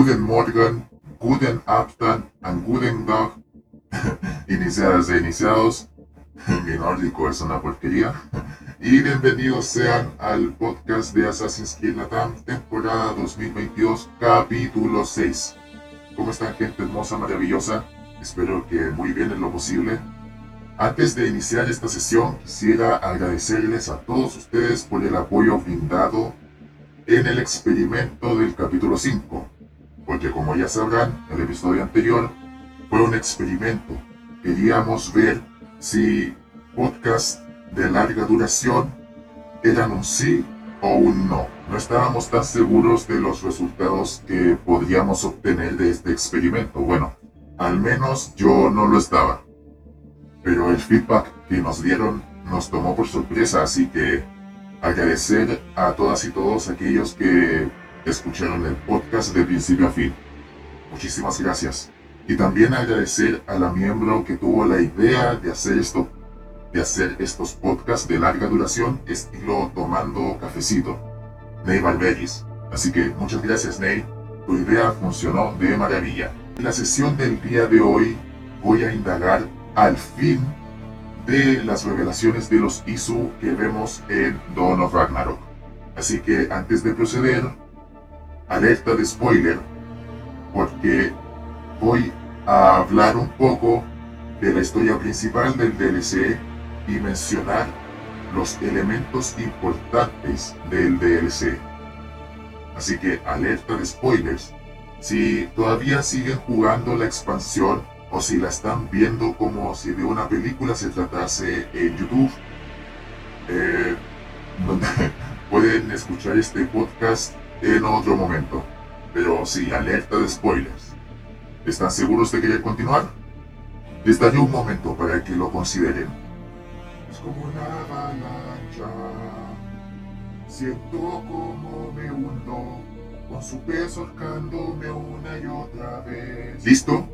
Guten Morgen, Guten Abend and Guten Tag. Iniciadas e iniciados. Mi nórdico es una porquería. Y bienvenidos sean al podcast de Assassin's Creed Latam, temporada 2022, capítulo 6. ¿Cómo están gente hermosa, maravillosa? Espero que muy bien en lo posible. Antes de iniciar esta sesión, quisiera agradecerles a todos ustedes por el apoyo brindado en el experimento del capítulo 5 porque como ya sabrán, el episodio anterior fue un experimento. Queríamos ver si podcasts de larga duración eran un sí o un no. No estábamos tan seguros de los resultados que podríamos obtener de este experimento. Bueno, al menos yo no lo estaba. Pero el feedback que nos dieron nos tomó por sorpresa, así que agradecer a todas y todos aquellos que escucharon el podcast de principio a fin. Muchísimas gracias. Y también agradecer a la miembro que tuvo la idea de hacer esto, de hacer estos podcasts de larga duración, estilo tomando cafecito, Ney Valveris. Así que muchas gracias Ney, tu idea funcionó de maravilla. En la sesión del día de hoy voy a indagar al fin de las revelaciones de los Isu que vemos en Dawn of Ragnarok. Así que antes de proceder, alerta de spoiler, porque voy a hablar un poco de la historia principal del DLC y mencionar los elementos importantes del DLC. Así que alerta de spoilers. Si todavía siguen jugando la expansión o si la están viendo como si de una película se tratase en YouTube, eh, pueden escuchar este podcast en otro momento. Pero sí, alerta de spoilers. ¿Están seguros de querer continuar? Les daré un momento para que lo consideren. Es como una avalancha. Siento como me hundo, con su peso ahorcándome una y otra vez. ¿Listo?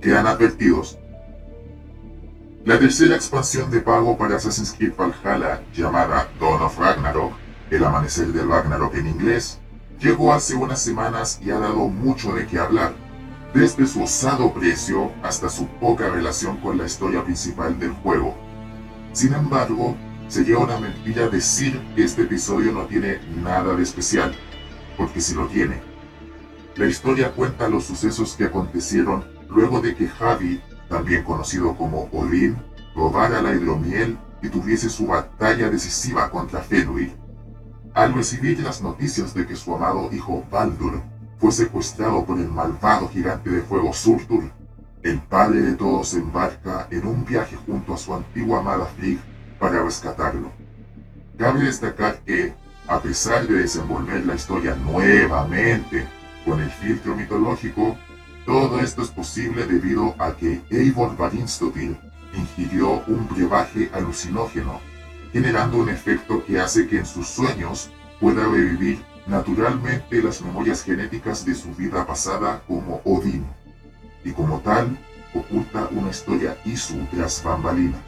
Quedan advertidos. La tercera expansión de pago para Assassin's Creed Valhalla, llamada Dawn of Ragnarok, el amanecer del Ragnarok en inglés, llegó hace unas semanas y ha dado mucho de qué hablar, desde su osado precio hasta su poca relación con la historia principal del juego. Sin embargo, sería una mentira decir que este episodio no tiene nada de especial, porque si lo tiene. La historia cuenta los sucesos que acontecieron luego de que Javi, también conocido como Odin, robara la hidromiel y tuviese su batalla decisiva contra Fenrir. Al recibir las noticias de que su amado hijo Baldur fue secuestrado por el malvado gigante de fuego Surtur, el padre de todos embarca en un viaje junto a su antigua amada Frigg para rescatarlo. Cabe destacar que, a pesar de desenvolver la historia nuevamente con el filtro mitológico, todo esto es posible debido a que Eivor Varinstotil ingirió un brebaje alucinógeno generando un efecto que hace que en sus sueños pueda revivir naturalmente las memorias genéticas de su vida pasada como Odín, y como tal oculta una historia Isu tras bambalinas.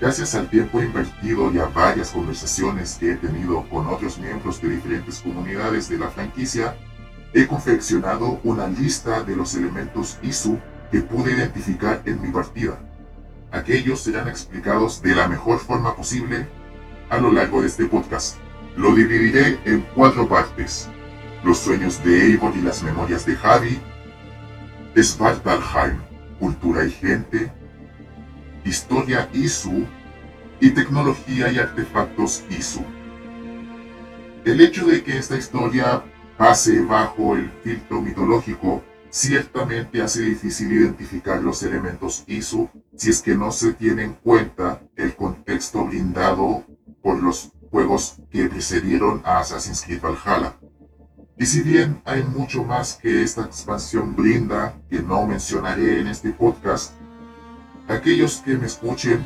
Gracias al tiempo invertido y a varias conversaciones que he tenido con otros miembros de diferentes comunidades de la franquicia, he confeccionado una lista de los elementos Isu que pude identificar en mi partida aquellos serán explicados de la mejor forma posible a lo largo de este podcast. Lo dividiré en cuatro partes. Los sueños de Eivor y las memorias de Javi, Svartalheim, cultura y gente, historia Isu y tecnología y artefactos Isu. El hecho de que esta historia pase bajo el filtro mitológico ciertamente hace difícil identificar los elementos ISO si es que no se tiene en cuenta el contexto brindado por los juegos que precedieron a Assassin's Creed Valhalla. Y si bien hay mucho más que esta expansión brinda que no mencionaré en este podcast, aquellos que me escuchen,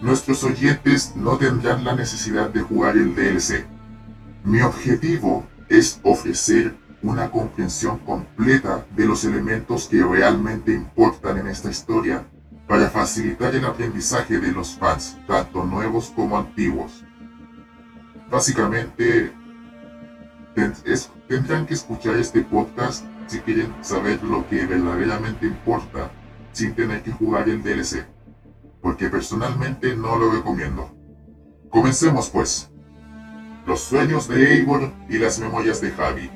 nuestros oyentes no tendrán la necesidad de jugar el DLC, Mi objetivo es ofrecer una comprensión completa de los elementos que realmente importan en esta historia para facilitar el aprendizaje de los fans, tanto nuevos como antiguos. Básicamente, tendrán que escuchar este podcast si quieren saber lo que verdaderamente importa sin tener que jugar el DLC, porque personalmente no lo recomiendo. Comencemos pues. Los sueños de Eivor y las memorias de Javi.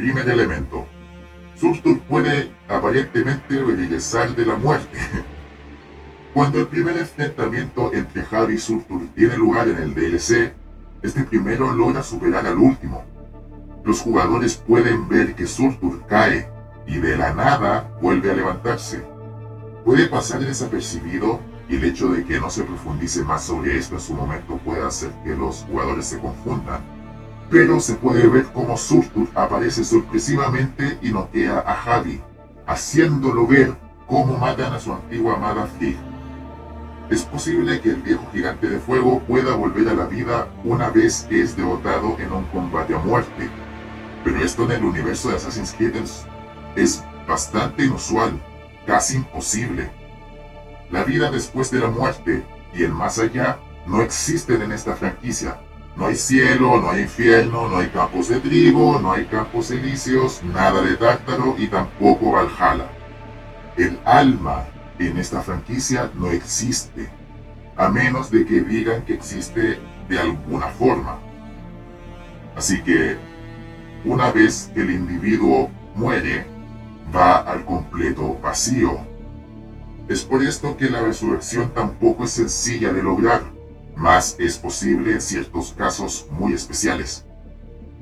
Primer elemento. Surtur puede aparentemente regresar de la muerte, Cuando el primer enfrentamiento entre Javi y Surtur tiene lugar en el DLC, este primero logra superar al último. Los jugadores pueden ver que Surtur cae y de la nada vuelve a levantarse. Puede pasar desapercibido y el hecho de que no se profundice más sobre esto en su momento puede hacer que los jugadores se confundan. Pero se puede ver cómo Surtur aparece sorpresivamente y noquea a Javi, haciéndolo ver cómo matan a su antigua amada Frigg es posible que el viejo gigante de fuego pueda volver a la vida una vez que es derrotado en un combate a muerte, pero esto en el universo de Assassin's Creed es bastante inusual, casi imposible. La vida después de la muerte y el más allá no existen en esta franquicia. No hay cielo, no hay infierno, no hay campos de trigo, no hay campos elíseos, nada de tártaro y tampoco Valhalla. El alma en esta franquicia no existe, a menos de que digan que existe de alguna forma. Así que, una vez que el individuo muere, va al completo vacío. Es por esto que la resurrección tampoco es sencilla de lograr, más es posible en ciertos casos muy especiales.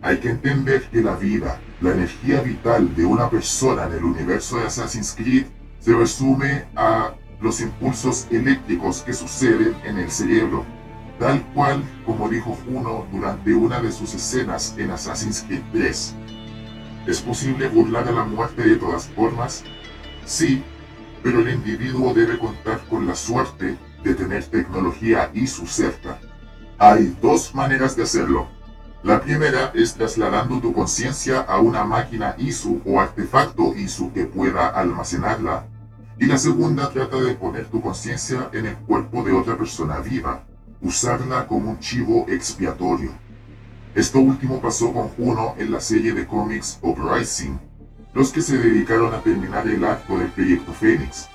Hay que entender que la vida, la energía vital de una persona en el universo de Assassin's Creed se resume a los impulsos eléctricos que suceden en el cerebro, tal cual como dijo Juno durante una de sus escenas en Assassin's Creed 3. ¿Es posible burlar a la muerte de todas formas? Sí, pero el individuo debe contar con la suerte de tener tecnología ISU cerca. Hay dos maneras de hacerlo. La primera es trasladando tu conciencia a una máquina ISU o artefacto ISU que pueda almacenarla. Y la segunda trata de poner tu conciencia en el cuerpo de otra persona viva, usarla como un chivo expiatorio. Esto último pasó con Juno en la serie de cómics Uprising, los que se dedicaron a terminar el arco del proyecto Fénix.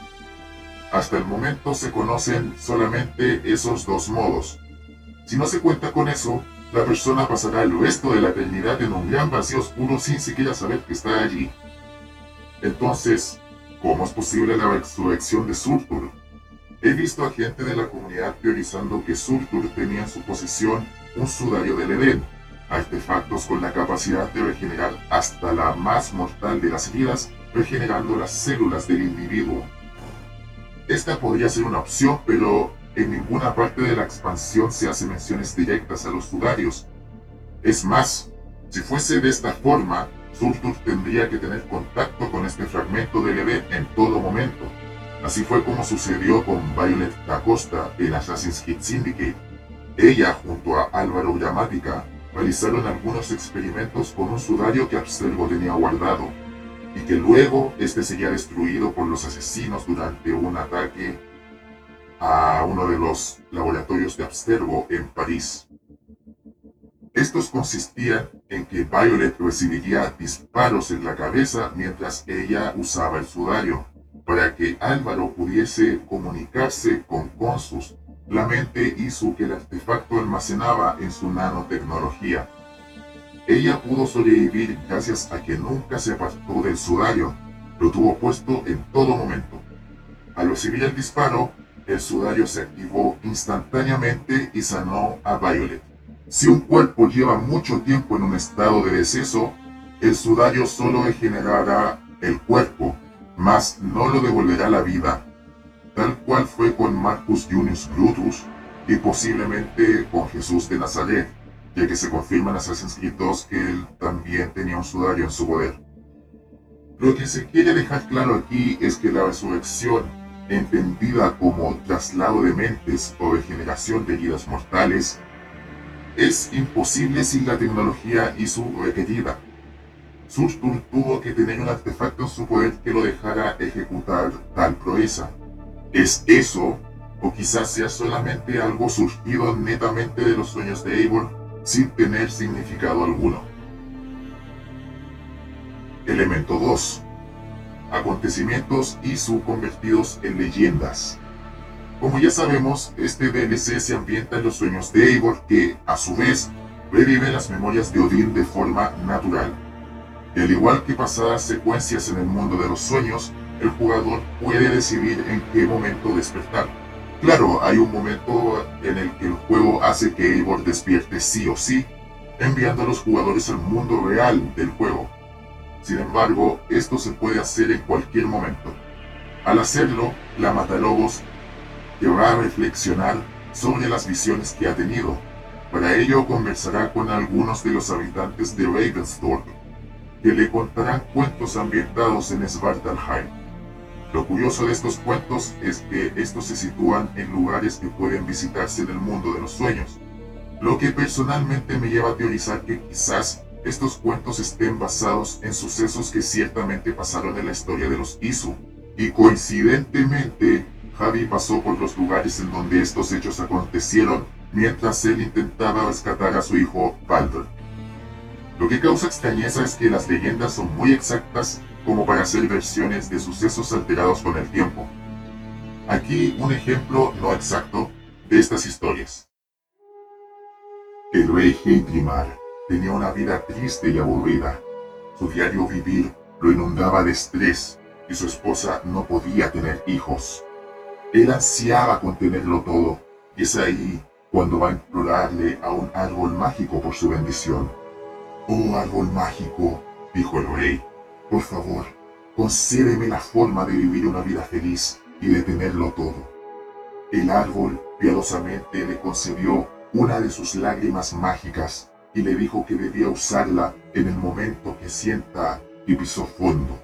Hasta el momento se conocen solamente esos dos modos. Si no se cuenta con eso, la persona pasará el resto de la eternidad en un gran vacío oscuro sin siquiera saber que está allí. Entonces, ¿cómo es posible la resurrección de Surtur? He visto a gente de la comunidad teorizando que Surtur tenía en su posesión un sudario del Edén, artefactos con la capacidad de regenerar hasta la más mortal de las heridas, regenerando las células del individuo. Esta podría ser una opción, pero en ninguna parte de la expansión se hace menciones directas a los sudarios. Es más, si fuese de esta forma, Surtur tendría que tener contacto con este fragmento del EV en todo momento. Así fue como sucedió con Violet da Costa en Assassin's Creed Syndicate. Ella, junto a Álvaro Gramática, realizaron algunos experimentos con un sudario que Abstergo tenía guardado, y que luego este sería destruido por los asesinos durante un ataque a uno de los laboratorios de Abstergo en París. Estos consistían en que Violet recibiría disparos en la cabeza mientras ella usaba el sudario, para que Álvaro pudiese comunicarse con Consus. La mente hizo que el artefacto almacenaba en su nanotecnología. Ella pudo sobrevivir gracias a que nunca se apartó del sudario, lo tuvo puesto en todo momento. Al recibir el disparo, el sudario se activó instantáneamente y sanó a Violet. Si un cuerpo lleva mucho tiempo en un estado de deceso, el sudario solo regenerará el cuerpo, mas no lo devolverá la vida, tal cual fue con Marcus Junius Brutus y posiblemente con Jesús de Nazaret, ya que se confirma en Assassin's Creed 2 que él también tenía un sudario en su poder. Lo que se quiere dejar claro aquí es que la resurrección entendida como traslado de mentes o regeneración de heridas mortales, es imposible sin la tecnología y su requerida. Surtur tuvo que tener un artefacto en su poder que lo dejara ejecutar tal proeza. ¿Es eso? ¿O quizás sea solamente algo surgido netamente de los sueños de Eivor sin tener significado alguno? Elemento 2. Acontecimientos y su convertidos en leyendas. Como ya sabemos, este DLC se ambienta en los sueños de Eivor que, a su vez, revive las memorias de Odín de forma natural. Y al igual que pasadas secuencias en el mundo de los sueños, el jugador puede decidir en qué momento despertar. Claro, hay un momento en el que el juego hace que Eivor despierte sí o sí, enviando a los jugadores al mundo real del juego. Sin embargo, esto se puede hacer en cualquier momento. Al hacerlo, la Matalobos a reflexionar sobre las visiones que ha tenido. Para ello conversará con algunos de los habitantes de Ravensthorpe, que le contarán cuentos ambientados en Svartalheim. Lo curioso de estos cuentos es que estos se sitúan en lugares que pueden visitarse en el mundo de los sueños, lo que personalmente me lleva a teorizar que quizás estos cuentos estén basados en sucesos que ciertamente pasaron en la historia de los Isu, y coincidentemente Javi pasó por los lugares en donde estos hechos acontecieron mientras él intentaba rescatar a su hijo Baldur. Lo que causa extrañeza es que las leyendas son muy exactas como para ser versiones de sucesos alterados con el tiempo. Aquí un ejemplo no exacto de estas historias. El rey Heidrimar tenía una vida triste y aburrida. Su diario vivir lo inundaba de estrés y su esposa no podía tener hijos. Él ansiaba contenerlo todo, y es ahí cuando va a implorarle a un árbol mágico por su bendición. Oh árbol mágico, dijo el rey, por favor, concédeme la forma de vivir una vida feliz y de tenerlo todo. El árbol piadosamente le concedió una de sus lágrimas mágicas y le dijo que debía usarla en el momento que sienta y pisó fondo.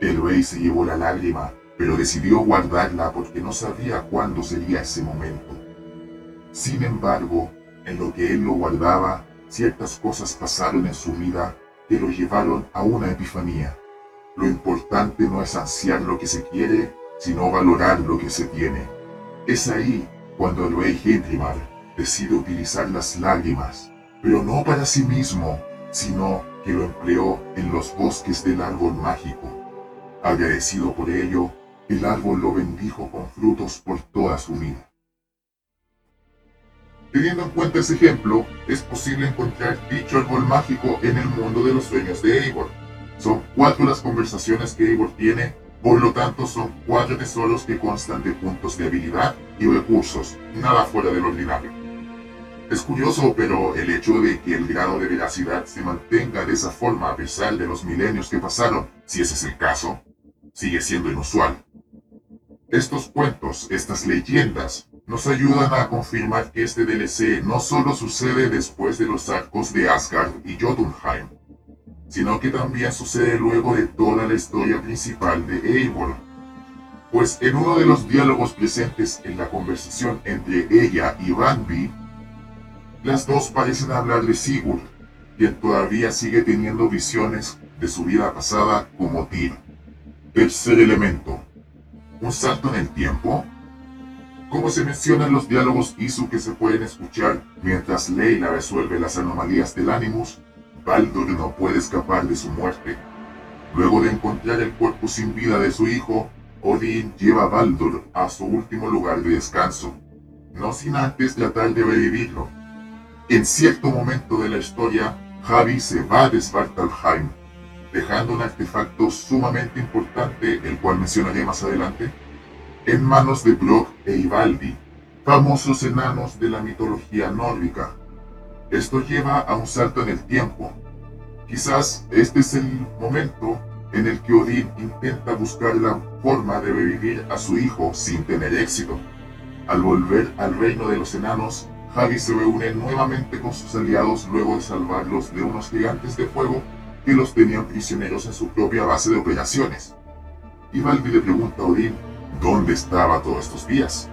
El rey se llevó la lágrima pero decidió guardarla porque no sabía cuándo sería ese momento. Sin embargo, en lo que él lo guardaba, ciertas cosas pasaron en su vida que lo llevaron a una epifanía. Lo importante no es ansiar lo que se quiere, sino valorar lo que se tiene. Es ahí cuando el rey Hendrimar decide utilizar las lágrimas, pero no para sí mismo, sino que lo empleó en los bosques del árbol mágico. Agradecido por ello, el árbol lo bendijo con frutos por toda su vida. Teniendo en cuenta ese ejemplo, es posible encontrar dicho árbol mágico en el mundo de los sueños de Eivor. Son cuatro las conversaciones que Eivor tiene, por lo tanto son cuatro tesoros que constan de puntos de habilidad y recursos, nada fuera del ordinario. Es curioso, pero el hecho de que el grado de veracidad se mantenga de esa forma a pesar de los milenios que pasaron, si ese es el caso, sigue siendo inusual. Estos cuentos, estas leyendas, nos ayudan a confirmar que este DLC no solo sucede después de los arcos de Asgard y Jotunheim, sino que también sucede luego de toda la historia principal de Eivor. Pues en uno de los diálogos presentes en la conversación entre ella y Randby, las dos parecen hablar de Sigurd, quien todavía sigue teniendo visiones de su vida pasada como Tyr. Tercer elemento, un salto en el tiempo? Como se menciona en los diálogos ISU que se pueden escuchar mientras Leila resuelve las anomalías del Animus, Baldur no puede escapar de su muerte. Luego de encontrar el cuerpo sin vida de su hijo, Odin lleva a Baldur a su último lugar de descanso, no sin antes tratar de revivirlo. En cierto momento de la historia, Javi se va de Svartalheim dejando un artefacto sumamente importante, el cual mencionaré más adelante, en manos de Brock e Ivaldi, famosos enanos de la mitología nórdica. Esto lleva a un salto en el tiempo. Quizás este es el momento en el que Odín intenta buscar la forma de revivir a su hijo sin tener éxito. Al volver al reino de los enanos, Javi se reúne nuevamente con sus aliados luego de salvarlos de unos gigantes de fuego que los tenían prisioneros en su propia base de operaciones. Y Valvi le pregunta a Odín dónde estaba todos estos días.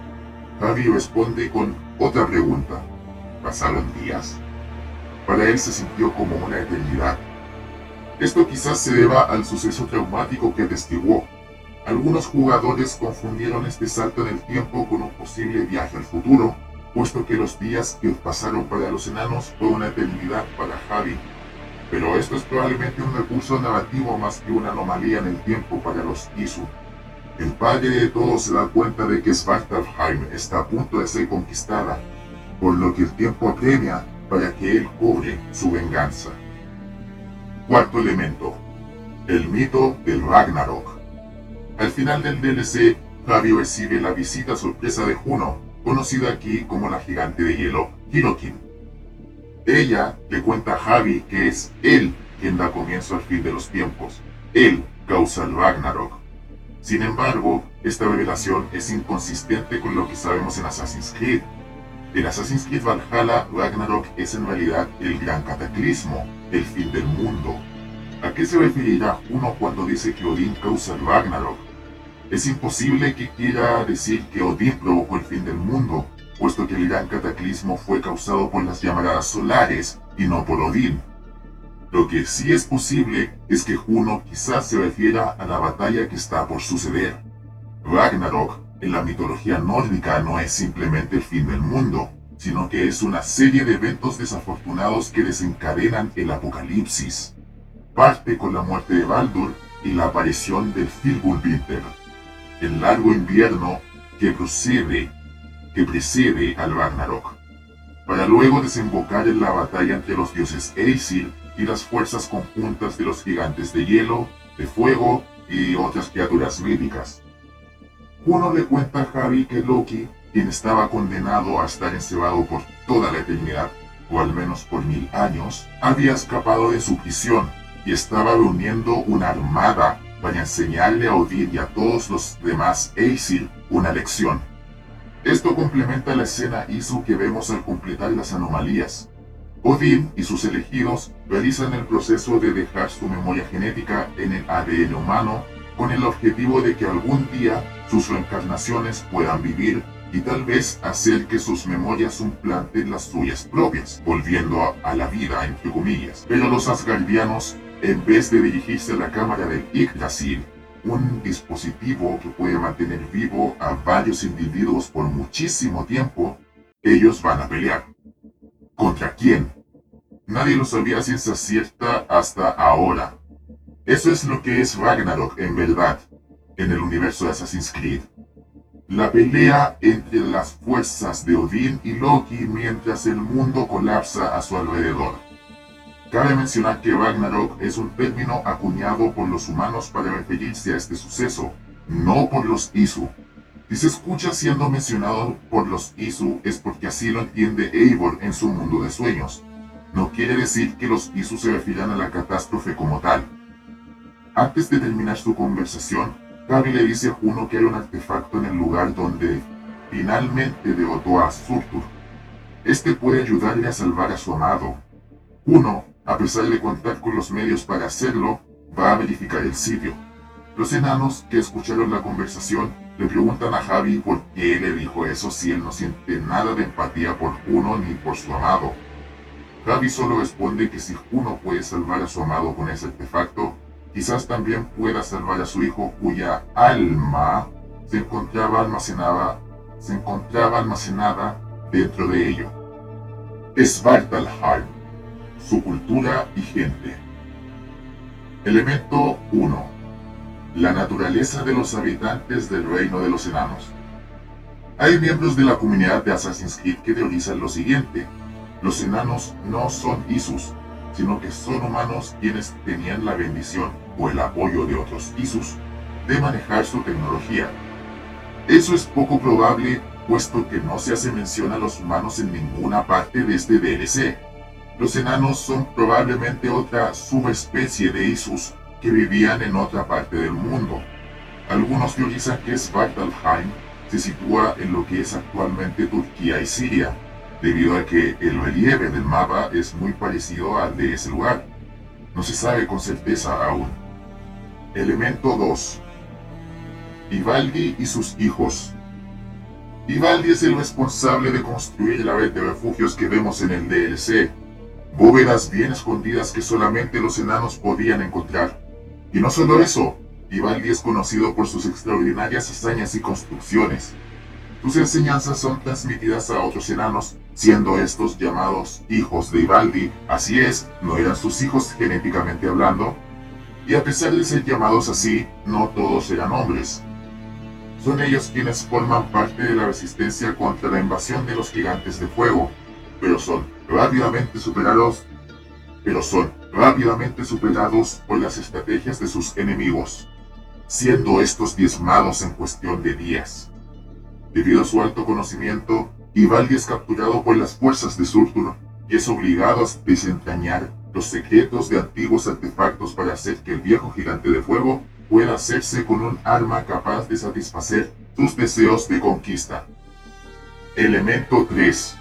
Javi responde con otra pregunta. pasaron días. Para él se sintió como una eternidad. Esto quizás se deba al suceso traumático que atestiguó. Algunos jugadores confundieron este salto en el tiempo con un posible viaje al futuro, puesto que los días que pasaron para los enanos fue una eternidad para Javi. Pero esto es probablemente un recurso narrativo más que una anomalía en el tiempo para los Isu. El padre de todos se da cuenta de que Svartalfheim está a punto de ser conquistada, por lo que el tiempo apremia para que él cobre su venganza. Cuarto elemento. El mito del Ragnarok. Al final del DLC, Javi recibe la visita sorpresa de Juno, conocida aquí como la gigante de hielo, Hirokin. Ella le cuenta a Javi que es él quien da comienzo al fin de los tiempos. Él causa el Ragnarok. Sin embargo, esta revelación es inconsistente con lo que sabemos en Assassin's Creed. En Assassin's Creed Valhalla, Ragnarok es en realidad el gran cataclismo, el fin del mundo. ¿A qué se referirá uno cuando dice que Odín causa el Ragnarok? Es imposible que quiera decir que Odín provocó el fin del mundo, puesto que el gran cataclismo fue causado por las llamaradas solares y no por Odín. Lo que sí es posible es que Juno quizás se refiera a la batalla que está por suceder. Ragnarok en la mitología nórdica no es simplemente el fin del mundo, sino que es una serie de eventos desafortunados que desencadenan el apocalipsis. Parte con la muerte de Baldur y la aparición del Fimbulwinter, el largo invierno que procede, que precede al Ragnarok, para luego desembocar en la batalla entre los dioses Aesir y las fuerzas conjuntas de los gigantes de hielo, de fuego y otras criaturas míticas. Uno le cuenta a Javi que Loki, quien estaba condenado a estar encebado por toda la eternidad, o al menos por mil años, había escapado de su prisión y estaba reuniendo una armada para enseñarle a Odin y a todos los demás Aesir una lección. Esto complementa la escena Isu que vemos al completar las anomalías, Odin y sus elegidos realizan el proceso de dejar su memoria genética en el ADN humano con el objetivo de que algún día sus reencarnaciones puedan vivir y tal vez hacer que sus memorias suplanten las suyas propias, volviendo a, la vida entre comillas. Pero los asgardianos, en vez de dirigirse a la cámara del Yggdrasil, un dispositivo que puede mantener vivo a varios individuos por muchísimo tiempo, ellos van a pelear. ¿Contra quién? Nadie lo sabía ciencia cierta hasta ahora. Eso es lo que es Ragnarok en verdad, en el universo de Assassin's Creed. La pelea entre las fuerzas de Odín y Loki mientras el mundo colapsa a su alrededor. Cabe mencionar que Ragnarok es un término acuñado por los humanos para referirse a este suceso, no por los Isu. Si se escucha siendo mencionado por los Isu es porque así lo entiende Eivor en su mundo de sueños. No quiere decir que los Isu se refieran a la catástrofe como tal. Antes de terminar su conversación, Gaby le dice a Juno que hay un artefacto en el lugar donde finalmente derrotó a Surtur. Este puede ayudarle a salvar a su amado. Juno, a pesar de contar con los medios para hacerlo, va a verificar el sitio. Los enanos que escucharon la conversación le preguntan a Javi por qué le dijo eso si él no siente nada de empatía por Juno ni por su amado. Javi solo responde que si Juno puede salvar a su amado con ese artefacto, quizás también pueda salvar a su hijo cuya alma se encontraba almacenada, se encontraba almacenada dentro de ello. Svartalheim, su cultura y gente. Elemento 1 la naturaleza de los habitantes del reino de los enanos. Hay miembros de la comunidad de Assassin's Creed que teorizan lo siguiente. Los enanos no son Isus, sino que son humanos quienes tenían la bendición o el apoyo de otros Isus de manejar su tecnología. Eso es poco probable puesto que no se hace mención a los humanos en ninguna parte de este DLC. Los enanos son probablemente otra subespecie de Isus que vivían en otra parte del mundo. Algunos teorizan que Svartalheim se sitúa en lo que es actualmente Turquía y Siria, debido a que el relieve del mapa es muy parecido al de ese lugar. No se sabe con certeza aún. Elemento 2. Ivaldi y sus hijos. Ivaldi es el responsable de construir la red de refugios que vemos en el DLC, bóvedas bien escondidas que solamente los enanos podían encontrar. Y no solo eso, Ivaldi es conocido por sus extraordinarias hazañas y construcciones. Sus enseñanzas son transmitidas a otros enanos, siendo estos llamados hijos de Ivaldi, así es, no eran sus hijos genéticamente hablando, y a pesar de ser llamados así, no todos eran hombres. Son ellos quienes forman parte de la resistencia contra la invasión de los gigantes de fuego, pero son rápidamente superados, pero son rápidamente superados por las estrategias de sus enemigos, siendo estos diezmados en cuestión de días. Debido a su alto conocimiento, Ivaldi es capturado por las fuerzas de Surtur y es obligado a desentrañar los secretos de antiguos artefactos para hacer que el viejo gigante de fuego pueda hacerse con un arma capaz de satisfacer sus deseos de conquista. Elemento 3.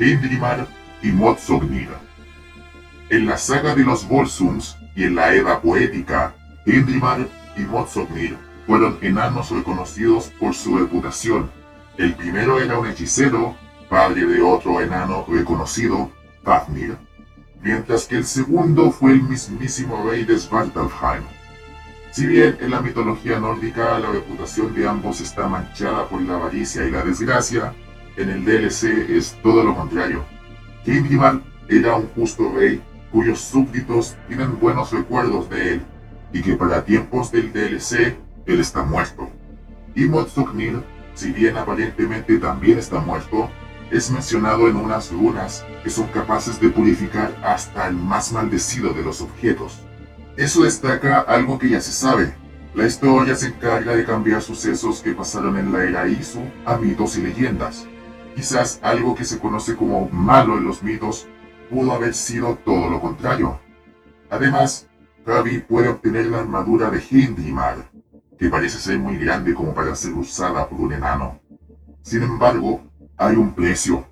Hindrimar y Motsognir. En la saga de los Volsungs y en la Edda poética, Hindrimar y Motsognir fueron enanos reconocidos por su reputación. El primero era un hechicero, padre de otro enano reconocido, Fafnir, mientras que el segundo fue el mismísimo rey de Svartalfheim, si bien en la mitología nórdica la reputación de ambos está manchada por la avaricia y la desgracia, en el DLC es todo lo contrario. Hindimar era un justo rey cuyos súbditos tienen buenos recuerdos de él, y que para tiempos del DLC él está muerto. Y Motsuknir, si bien aparentemente también está muerto, es mencionado en unas runas que son capaces de purificar hasta el más maldecido de los objetos. Eso destaca algo que ya se sabe. La historia se encarga de cambiar sucesos que pasaron en la era Isu a mitos y leyendas. Quizás algo que se conoce como malo en los mitos pudo haber sido todo lo contrario. Además, Javi puede obtener la armadura de Hindimar, que parece ser muy grande como para ser usada por un enano. Sin embargo, hay un precio.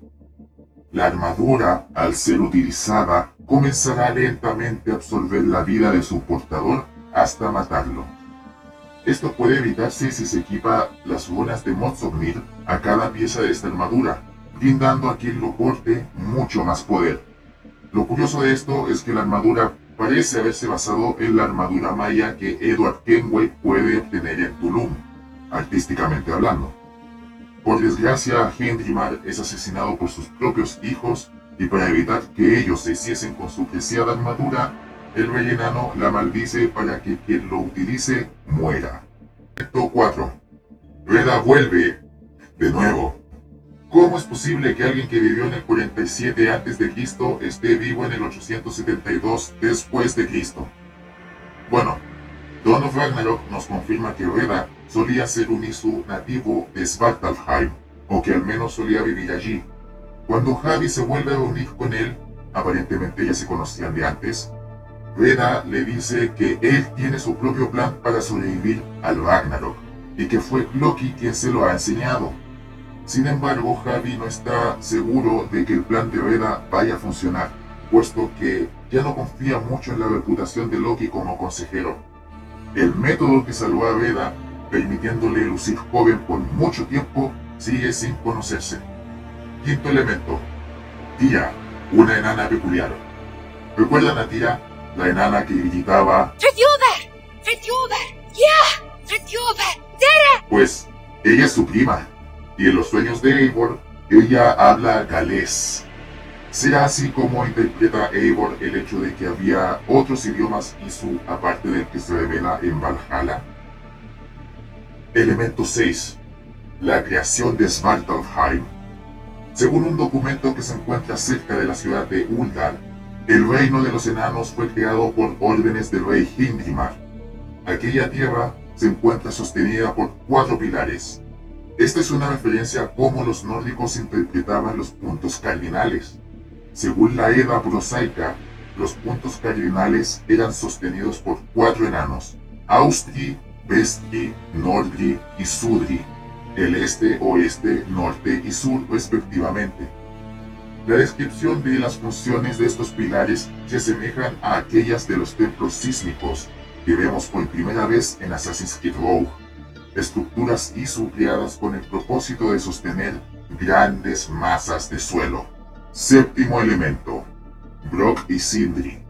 La armadura, al ser utilizada, comenzará lentamente a absorber la vida de su portador hasta matarlo. Esto puede evitarse si se equipa las runas de Motsognir a cada pieza de esta armadura, brindando a quien lo porte mucho más poder. Lo curioso de esto es que la armadura parece haberse basado en la armadura maya que Edward Kenway puede obtener en Tulum, artísticamente hablando. Por desgracia, Mar es asesinado por sus propios hijos y para evitar que ellos se hiciesen con su preciada armadura, el rey enano la maldice para que quien lo utilice muera. 4. Reda vuelve de nuevo. ¿Cómo es posible que alguien que vivió en el 47 a.C. esté vivo en el 872 después de Cristo? Bueno, Don Ragnarok nos confirma que Reda solía ser un Isu nativo de Svartalfheim, o que al menos solía vivir allí, cuando Javi se vuelve a unir con él, aparentemente ya se conocían de antes, Reda le dice que él tiene su propio plan para sobrevivir al Ragnarok y que fue Loki quien se lo ha enseñado. Sin embargo, Javi no está seguro de que el plan de Reda vaya a funcionar, puesto que ya no confía mucho en la reputación de Loki como consejero. El método que salvó a Reda, permitiéndole lucir joven por mucho tiempo, sigue sin conocerse. Quinto elemento. Tira, una enana peculiar. ¿Recuerdan a Tira? La enana que gritaba... ¡Fritjuber! ¡Fritjuber! ¡Ya! ¡Fritjuber! ¡Tira! Pues, ella es su prima. Y en los sueños de Eivor, ella habla galés. ¿Será así como interpreta Eivor el hecho de que había otros idiomas Isu aparte del que se revela en Valhalla? Elemento 6. La creación de Svartalfheim. Según un documento que se encuentra cerca de la ciudad de Uldar, el reino de los enanos fue creado por órdenes del rey Hindimar. Aquella tierra se encuentra sostenida por cuatro pilares. Esta es una referencia a cómo los nórdicos interpretaban los puntos cardinales. Según la Edda prosaica, los puntos cardinales eran sostenidos por cuatro enanos, Austri, Vestri, Nordri y Sudri, el este, oeste, norte y sur respectivamente. La descripción de las funciones de estos pilares se asemejan a aquellas de los templos sísmicos que vemos por primera vez en Assassin's Creed Rogue. Estructuras ISU creadas con el propósito de sostener grandes masas de suelo. Séptimo elemento, Brock y Sindri,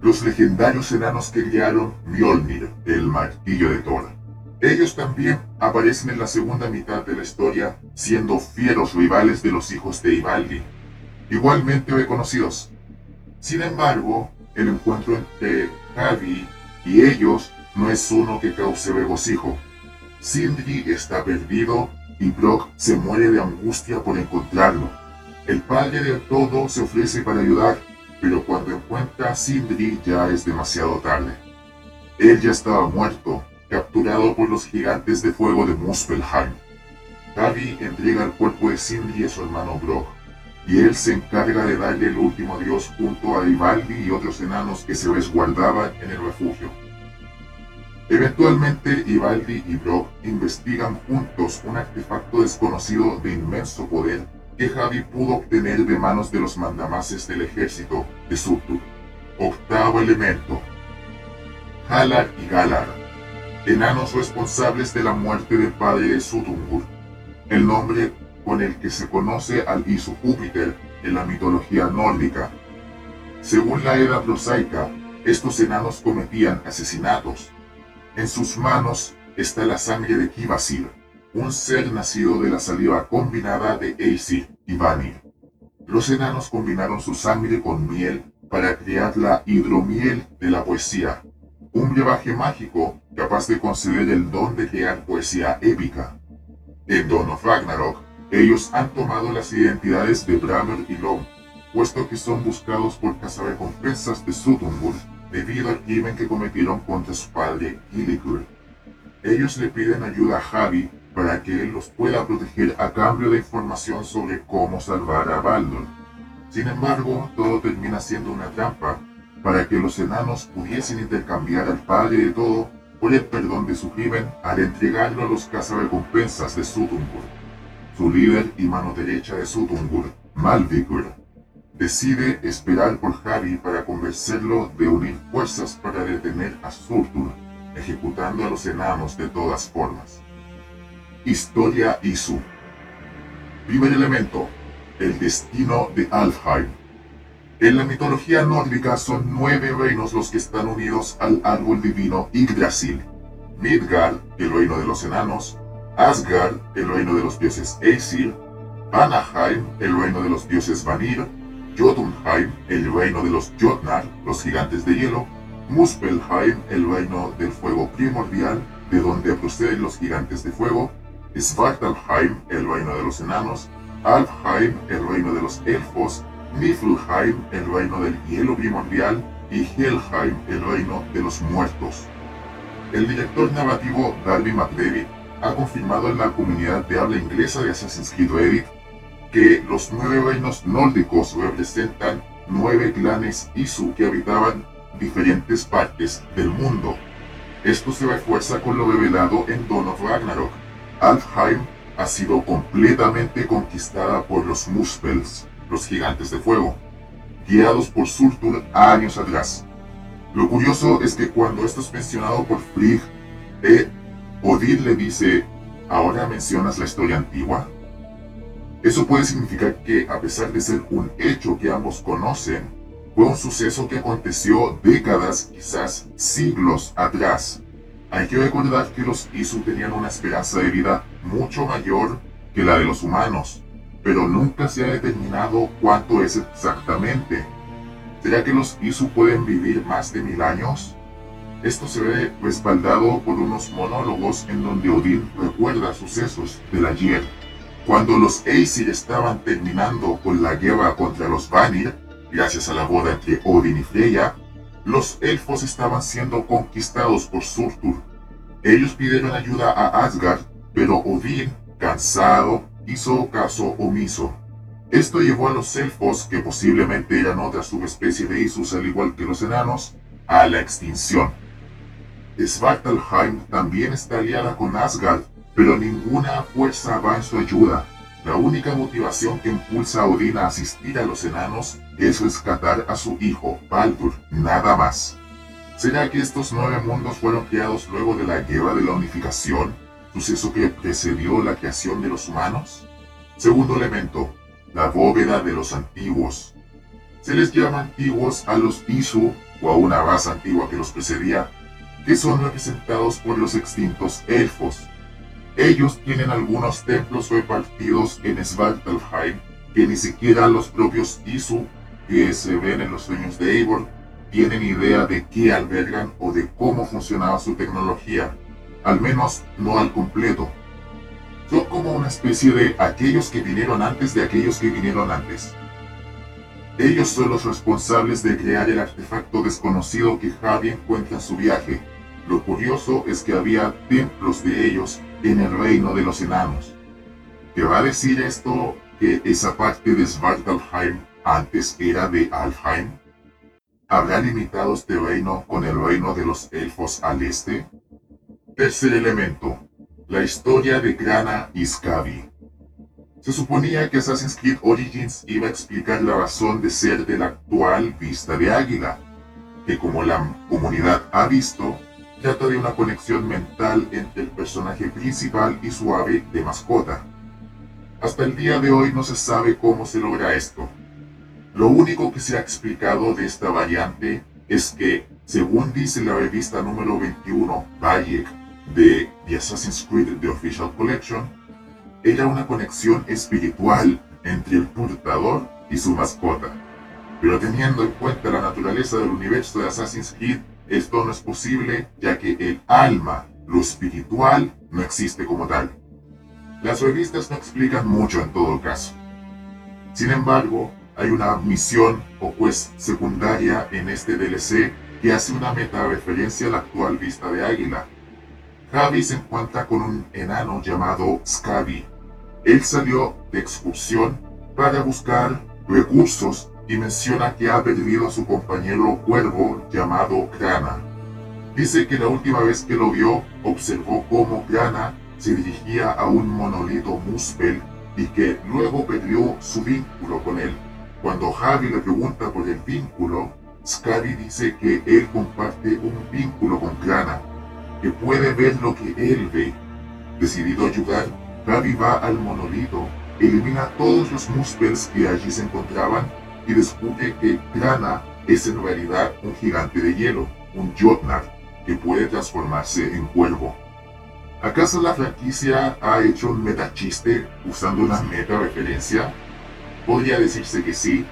los legendarios enanos que crearon Mjolnir, el martillo de Thor. Ellos también aparecen en la segunda mitad de la historia, siendo fieros rivales de los hijos de Ivaldi, igualmente reconocidos. Sin embargo, el encuentro entre Javi y ellos no es uno que cause regocijo. Sindri está perdido y Brock se muere de angustia por encontrarlo. El padre de todo se ofrece para ayudar, pero cuando encuentra a Sindri ya es demasiado tarde. Él ya estaba muerto, capturado por los gigantes de fuego de Muspelheim. Javi entrega el cuerpo de Sindri a su hermano Brock, y él se encarga de darle el último adiós junto a Ivaldi y otros enanos que se resguardaban en el refugio. Eventualmente, Ivaldi y Brock investigan juntos un artefacto desconocido de inmenso poder que Javi pudo obtener de manos de los mandamases del ejército de Surtur. Octavo elemento. Halar y Galar, enanos responsables de la muerte del padre de Sutungur, el nombre con el que se conoce al Isu Júpiter en la mitología nórdica. Según la Edad prosaica, estos enanos cometían asesinatos. En sus manos está la sangre de Kivasir, un ser nacido de la saliva combinada de Aesir y Vanir. Los enanos combinaron su sangre con miel para crear la hidromiel de la poesía, un brebaje mágico capaz de conceder el don de crear poesía épica. En Dawn of Ragnarok, ellos han tomado las identidades de Brammer y Lom, puesto que son buscados por cazarrecompensas de Sutungur debido al crimen que cometieron contra su padre Gilligur. Ellos le piden ayuda a Javi para que él los pueda proteger a cambio de información sobre cómo salvar a Baldur. Sin embargo, todo termina siendo una trampa para que los enanos pudiesen intercambiar al padre de todo por el perdón de su crimen al entregarlo a los cazarrecompensas de Sutungur su líder y mano derecha de Sutungur, Malvikur, decide esperar por Javi para convencerlo de unir fuerzas para detener a Surtur, ejecutando a los enanos de todas formas. Historia Isu Primer elemento, el destino de Alfheim. En la mitología nórdica son nueve reinos los que están unidos al árbol divino Yggdrasil. Midgard, el reino de los enanos, Asgard, el reino de los dioses Aesir, Vanaheim, el reino de los dioses Vanir, Jotunheim, el reino de los Jotnar, los gigantes de hielo, Muspelheim, el reino del fuego primordial, de donde proceden los gigantes de fuego, Svartalheim, el reino de los enanos, Alfheim, el reino de los elfos, Niflheim, el reino del hielo primordial, y Helheim, el reino de los muertos. El director narrativo Darby McDavid ha confirmado en la comunidad de habla inglesa de Assassin's Creed Reddit que los nueve reinos nórdicos representan nueve clanes Isu que habitaban diferentes partes del mundo. Esto se refuerza con lo revelado en Dawn of Ragnarok. Alfheim ha sido completamente conquistada por los Muspels, los gigantes de fuego, guiados por Surtur años atrás. Lo curioso es que cuando esto es mencionado por Frigg, e Odin le dice, ¿ahora mencionas la historia antigua? Eso puede significar que, a pesar de ser un hecho que ambos conocen, fue un suceso que aconteció décadas, quizás siglos atrás. Hay que recordar que los Isu tenían una esperanza de vida mucho mayor que la de los humanos, pero nunca se ha determinado cuánto es exactamente. ¿Será que los Isu pueden vivir más de mil años? Esto se ve respaldado por unos monólogos en donde Odín recuerda sucesos del ayer. Cuando los Aesir estaban terminando con la guerra contra los Vanir, gracias a la boda entre Odin y Freya, los elfos estaban siendo conquistados por Surtur. Ellos pidieron ayuda a Asgard, pero Odín, cansado, hizo caso omiso. Esto llevó a los elfos, que posiblemente eran otra subespecie de Isus al igual que los enanos, a la extinción. Svartalheim también está aliada con Asgard, pero ninguna fuerza va en su ayuda. La única motivación que impulsa a Odín a asistir a los enanos es rescatar a su hijo, Baldur, nada más. ¿Será que estos nueve mundos fueron creados luego de la Guerra de la Unificación? suceso que precedió la creación de los humanos. Segundo elemento, la bóveda de los antiguos. Se les llama antiguos a los Isu o a una raza antigua que los precedía, que son representados por los extintos elfos. Ellos tienen algunos templos repartidos en Svartalfheim que ni siquiera los propios Isu que se ven en los sueños de Eivor tienen idea de qué albergan o de cómo funcionaba su tecnología, al menos no al completo. Son como una especie de aquellos que vinieron antes de aquellos que vinieron antes. Ellos son los responsables de crear el artefacto desconocido que Javi encuentra en su viaje. Lo curioso es que había templos de ellos en el reino de los enanos. ¿Qué va a decir esto que esa parte de Svartalfheim antes era de Alfheim? ¿Habrá limitado este reino con el reino de los elfos al este? Tercer elemento. La historia de Grana y Scavi. Se suponía que Assassin's Creed Origins iba a explicar la razón de ser de la actual Vista de Águila, que como la comunidad ha visto, trata de una conexión mental entre el personaje principal y su ave de mascota. Hasta el día de hoy no se sabe cómo se logra esto. Lo único que se ha explicado de esta variante es que, según dice la revista número 21, Bayek, de The Assassin's Creed The Official Collection, era una conexión espiritual entre el portador y su mascota. Pero teniendo en cuenta la naturaleza del universo de Assassin's Creed, esto no es posible ya que el alma, lo espiritual, no existe como tal. Las revistas no explican mucho en todo caso. Sin embargo, hay una misión o quest secundaria en este DLC que hace una meta referencia a la actual vista de águila. Javi se encuentra con un enano llamado Scavi. Él salió de excursión para buscar recursos y menciona que ha perdido a su compañero cuervo llamado Grana. Dice que la última vez que lo vio observó cómo Grana se dirigía a un monolito Muspel y que luego perdió su vínculo con él. Cuando Javi le pregunta por el vínculo, Scary dice que él comparte un vínculo con Grana, que puede ver lo que él ve. Decidido a ayudar, Javi va al monolito, elimina todos los Muspels que allí se encontraban y descubre que Grana es en realidad un gigante de hielo, un Jotnar, que puede transformarse en cuervo. ¿Acaso la franquicia ha hecho un metachiste usando una meta referencia? Podría decirse que sí.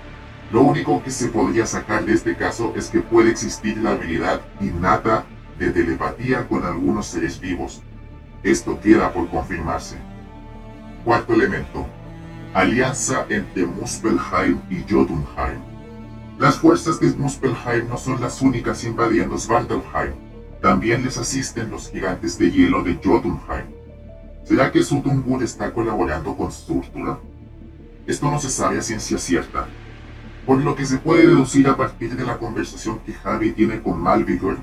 Lo único que se podría sacar de este caso es que puede existir la habilidad innata de telepatía con algunos seres vivos. Esto queda por confirmarse. Cuarto elemento alianza entre Muspelheim y Jotunheim. Las fuerzas de Muspelheim no son las únicas invadiendo Svartalfheim. También les asisten los gigantes de hielo de Jotunheim. ¿Será que Sutungur está colaborando con Surtur? Esto no se sabe a ciencia cierta, por lo que se puede deducir a partir de la conversación que Javi tiene con Malvigor.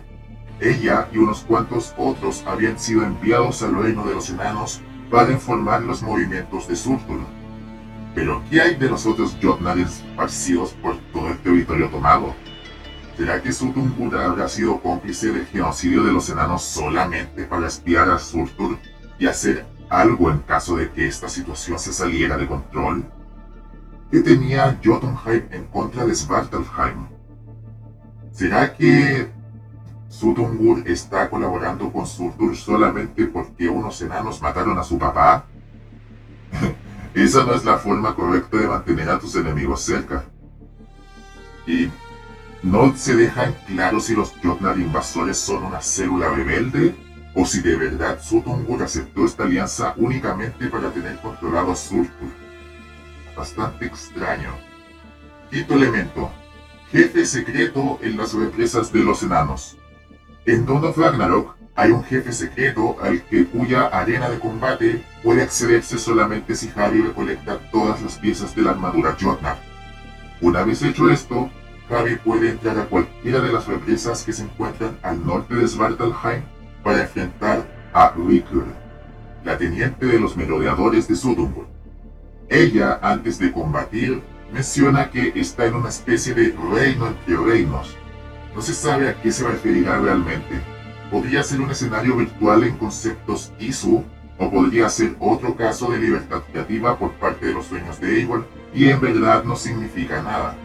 Ella y unos cuantos otros habían sido enviados al reino de los enanos para informar los movimientos de Surtur pero, ¿qué hay de los otros esparcidos por todo el territorio tomado? ¿Será que Sutungur habrá sido cómplice del genocidio de los enanos solamente para espiar a Surtur y hacer algo en caso de que esta situación se saliera de control? ¿Qué tenía Jotunheim en contra de Svartalfheim? ¿Será que Sutungur está colaborando con Surtur solamente porque unos enanos mataron a su papá? Esa no es la forma correcta de mantener a tus enemigos cerca. Y no se deja en claro si los Jotnar invasores son una célula rebelde o si de verdad Sutungur aceptó esta alianza únicamente para tener controlado a Surtur. Bastante extraño. Quinto elemento. Jefe secreto en las represas de los enanos. En Dawn hay un jefe secreto al que cuya arena de combate puede accederse solamente si Javi recolecta todas las piezas de la armadura Jotnar. Una vez hecho esto, Javi puede entrar a cualquiera de las represas que se encuentran al norte de Svartalheim para enfrentar a Rikur, la teniente de los merodeadores de Sutungur. Ella, antes de combatir, menciona que está en una especie de reino entre reinos. No se sabe a qué se referirá realmente, podría ser un escenario virtual en conceptos ISU o podría ser otro caso de libertad creativa por parte de los dueños de Eivor y en verdad no significa nada.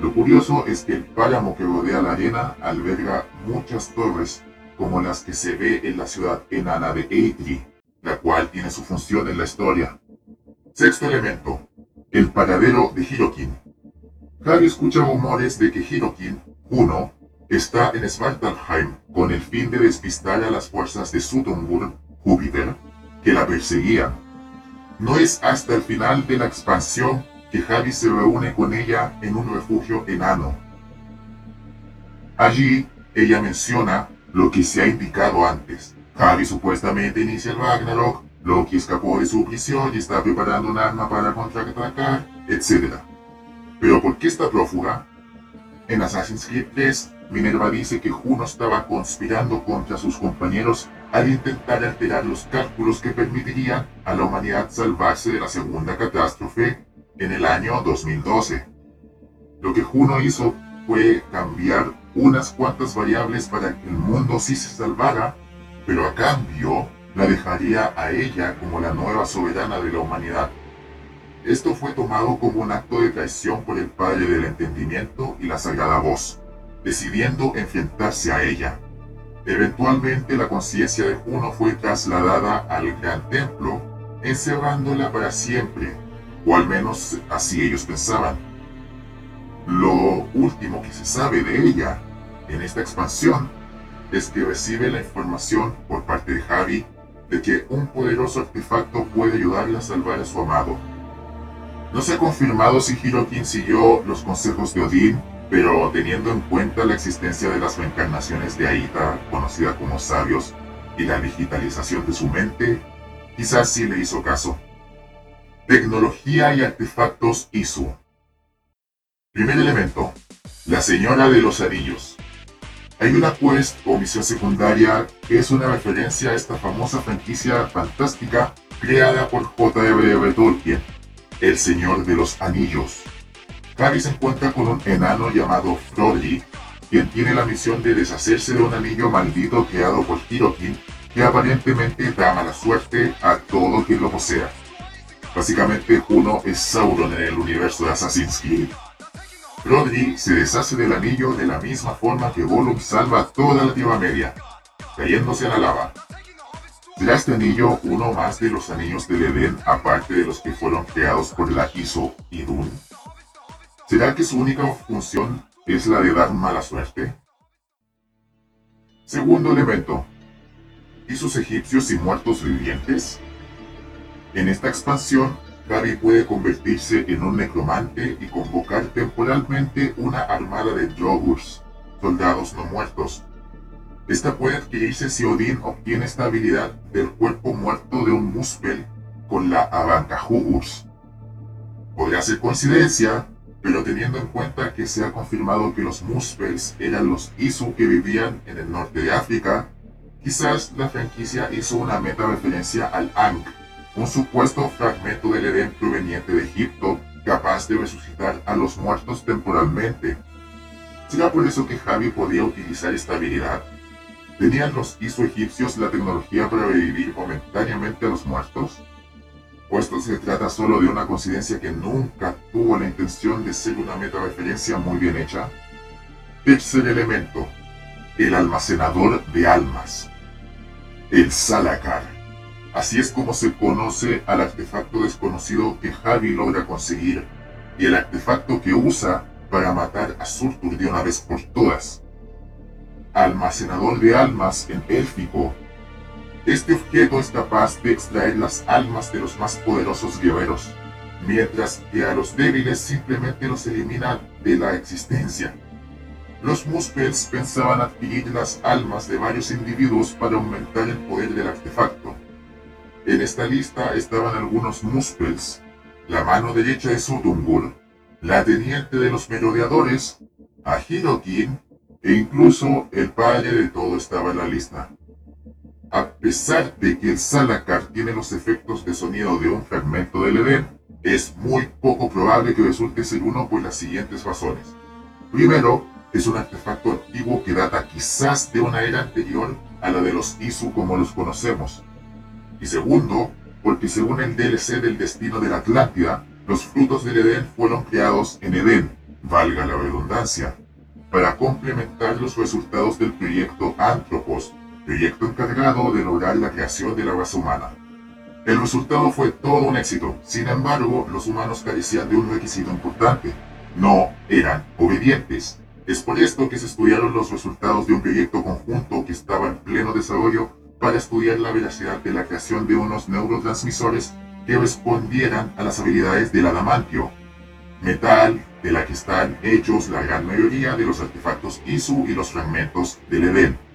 Lo curioso es que el páramo que rodea la arena alberga muchas torres como las que se ve en la ciudad enana de Eitri, la cual tiene su función en la historia. Sexto elemento, el paradero de Hirokin. Harry escucha rumores de que Hirokin, uno, está en Svartalheim con el fin de despistar a las fuerzas de Sutungur, Júpiter, que la perseguían. No es hasta el final de la expansión que Javi se reúne con ella en un refugio enano. Allí, ella menciona lo que se ha indicado antes. Javi supuestamente inicia el Ragnarok, Loki escapó de su prisión y está preparando un arma para contraatacar, etc. Pero ¿por qué está prófuga? En Assassin's Creed 3, Minerva dice que Juno estaba conspirando contra sus compañeros al intentar alterar los cálculos que permitirían a la humanidad salvarse de la segunda catástrofe en el año 2012. Lo que Juno hizo fue cambiar unas cuantas variables para que el mundo sí se salvara, pero a cambio la dejaría a ella como la nueva soberana de la humanidad. Esto fue tomado como un acto de traición por el Padre del Entendimiento y la Sagrada Voz, decidiendo enfrentarse a ella. Eventualmente la conciencia de Juno fue trasladada al Gran Templo, encerrándola para siempre, o al menos así ellos pensaban. Lo último que se sabe de ella en esta expansión es que recibe la información por parte de Javi de que un poderoso artefacto puede ayudarla a salvar a su amado. No se ha confirmado si Hirokin siguió los consejos de Odin pero teniendo en cuenta la existencia de las reencarnaciones de Aita, conocida como sabios, y la digitalización de su mente, quizás sí le hizo caso. Tecnología y artefactos ISU. Primer elemento, la señora de los anillos. Hay una quest o misión secundaria que es una referencia a esta famosa franquicia fantástica creada por J.R.R. Tolkien, El Señor de los Anillos Harry se encuentra con un enano llamado Frolly, quien tiene la misión de deshacerse de un anillo maldito creado por Hirokin que aparentemente da mala suerte a todo quien lo posea. Básicamente, uno es Sauron en el universo de Assassin's Creed. Rodri se deshace del anillo de la misma forma que Gollum salva toda la Tierra Media, cayéndose a la lava. ¿Será este anillo uno más de los anillos del Edén aparte de los que fueron creados por la Iso Idun? ¿Será que su única función es la de dar mala suerte? Segundo elemento. ¿Y sus egipcios y muertos vivientes? En esta expansión, Gaby puede convertirse en un necromante y convocar temporalmente una armada de Jogurs, soldados no muertos. Esta puede adquirirse si Odín obtiene esta habilidad del cuerpo muerto de un Muspel con la Abancahugurs. Podría ser coincidencia, pero teniendo en cuenta que se ha confirmado que los Muspels eran los Isu que vivían en el norte de África, quizás la franquicia hizo una meta referencia al Ankh, un supuesto fragmento del Edén proveniente de Egipto capaz de resucitar a los muertos temporalmente. ¿Será por eso que Javi podía utilizar esta habilidad? ¿Tenían los Isu egipcios la tecnología para revivir momentáneamente a los muertos? ¿O esto se trata solo de una coincidencia que nunca tuvo la intención de ser una meta referencia muy bien hecha? Tercer elemento, el almacenador de almas. El Salakar. Así es como se conoce al artefacto desconocido que Javi logra conseguir y el artefacto que usa para matar a Surtur de una vez por todas. Almacenador de almas en élfico este objeto es capaz de extraer las almas de los más poderosos guerreros, mientras que a los débiles simplemente los elimina de la existencia. Los Muspels pensaban adquirir las almas de varios individuos para aumentar el poder del artefacto. En esta lista estaban algunos Muspels, la mano derecha de Sutungur, la teniente de los merodeadores, a Hirokin e incluso el padre de todo estaba en la lista. A pesar de que el Salakar tiene los efectos de sonido de un fragmento del Edén, es muy poco probable que resulte ser uno por las siguientes razones. Primero, es un artefacto antiguo que data quizás de una era anterior a la de los Isu como los conocemos. Y segundo, porque según el DLC del destino de la Atlántida, los frutos del Edén fueron creados en Edén, valga la redundancia, para complementar los resultados del proyecto Anthropos, proyecto encargado de lograr la creación de la raza humana. El resultado fue todo un éxito, sin embargo, los humanos carecían de un requisito importante, no eran obedientes. Es por esto que se estudiaron los resultados de un proyecto conjunto que estaba en pleno desarrollo para estudiar la veracidad de la creación de unos neurotransmisores que respondieran a las habilidades del adamantio, metal de la que están hechos la gran mayoría de los artefactos ISU y los fragmentos del Edén.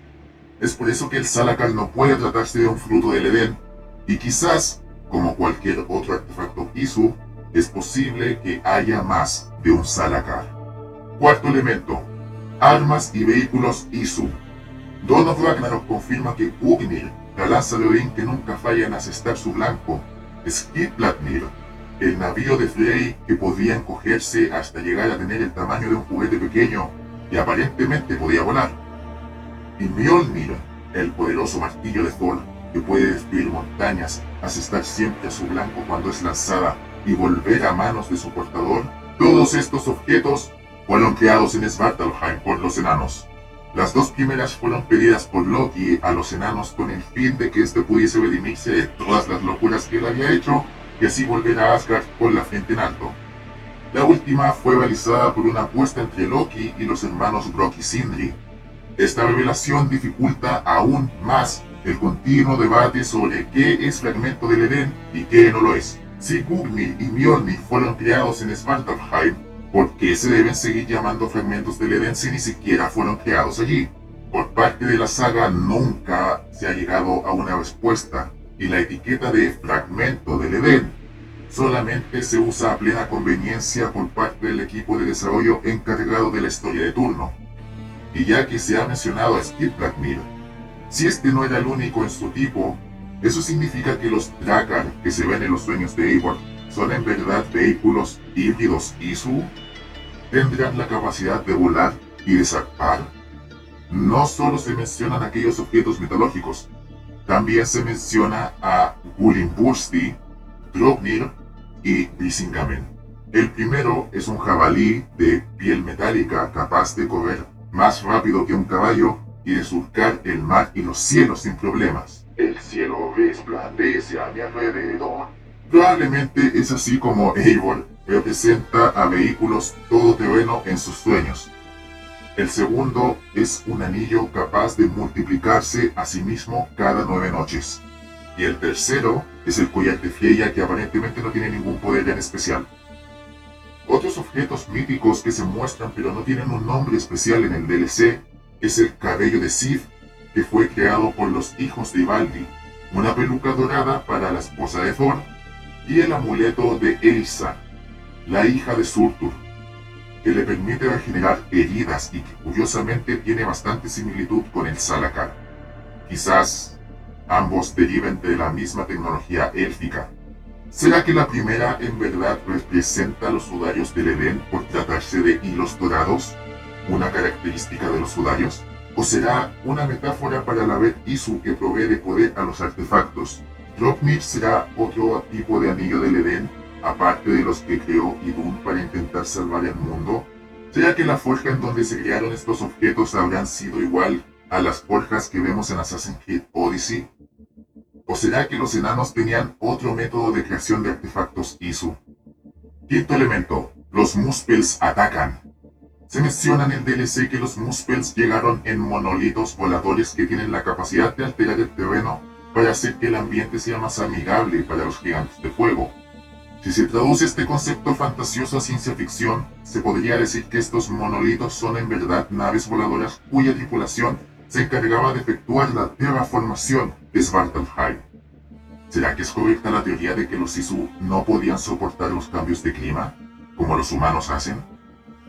Es por eso que el Salakar no puede tratarse de un fruto del Edén, y quizás, como cualquier otro artefacto ISU, es posible que haya más de un Salakar. Cuarto elemento, armas y vehículos ISU. Dawn of Ragnarok confirma que Ugnir, la lanza de Odín que nunca falla en asestar su blanco, Skidbladnir, el navío de Frey que podía encogerse hasta llegar a tener el tamaño de un juguete pequeño y aparentemente podía volar, y Mjolnir, el poderoso martillo de Thor que puede destruir montañas, asestar siempre a su blanco cuando es lanzada y volver a manos de su portador, todos estos objetos fueron creados en Svartalheim por los enanos. Las dos primeras fueron pedidas por Loki a los enanos con el fin de que éste pudiese redimirse de todas las locuras que él había hecho y así volver a Asgard con la frente en alto. La última fue realizada por una apuesta entre Loki y los hermanos Brock y Sindri. Esta revelación dificulta aún más el continuo debate sobre qué es fragmento del Edén y qué no lo es. Si Gugnir y Mjolnir fueron creados en Svartalfheim, ¿Por qué se deben seguir llamando fragmentos del Edén si ni siquiera fueron creados allí? Por parte de la saga nunca se ha llegado a una respuesta y la etiqueta de fragmento del Edén solamente se usa a plena conveniencia por parte del equipo de desarrollo encargado de la historia de turno. Y ya que se ha mencionado a Skid Blackmir, si este no era el único en su tipo, eso significa que los Drakkar que se ven en los sueños de Eivor son en verdad vehículos híbridos ISU tendrán la capacidad de volar y de zarpar. No solo se mencionan aquellos objetos mitológicos, también se menciona a Gulimbursti, Drognir y Brisingamen. El primero es un jabalí de piel metálica capaz de correr más rápido que un caballo y de surcar el mar y los cielos sin problemas. El cielo resplandece a mi alrededor. Probablemente es así como Eivor representa a vehículos todoterreno en sus sueños. El segundo es un anillo capaz de multiplicarse a sí mismo cada nueve noches. Y el tercero es el collar de Freya que aparentemente no tiene ningún poder en especial. Otros objetos míticos que se muestran pero no tienen un nombre especial en el DLC es el cabello de Sif que fue creado por los hijos de Ivaldi, una peluca dorada para la esposa de Thor y el amuleto de Elsa, la hija de Surtur, que le permite regenerar heridas y que curiosamente tiene bastante similitud con el Salakar. Quizás ambos deriven de la misma tecnología élfica. ¿Será que la primera en verdad representa los sudarios del Edén por tratarse de hilos dorados, una característica de los sudarios? ¿O será una metáfora para la vez Isu que provee de poder a los artefactos? Dropnir será otro tipo de anillo del Edén aparte de los que creó Idun para intentar salvar el mundo? ¿Será que la forja en donde se crearon estos objetos habrán sido igual a las forjas que vemos en Assassin's Creed Odyssey? ¿O será que los enanos tenían otro método de creación de artefactos ISU? Quinto elemento, los Muspels atacan. Se menciona en el DLC que los Muspels llegaron en monolitos voladores que tienen la capacidad de alterar el terreno para hacer que el ambiente sea más amigable para los gigantes de fuego. Si se traduce este concepto fantasioso a ciencia ficción, se podría decir que estos monolitos son en verdad naves voladoras cuya tripulación se encargaba de efectuar la terraformación de Svartalfheim. ¿Será que es correcta la teoría de que los Sisu no podían soportar los cambios de clima, como los humanos hacen?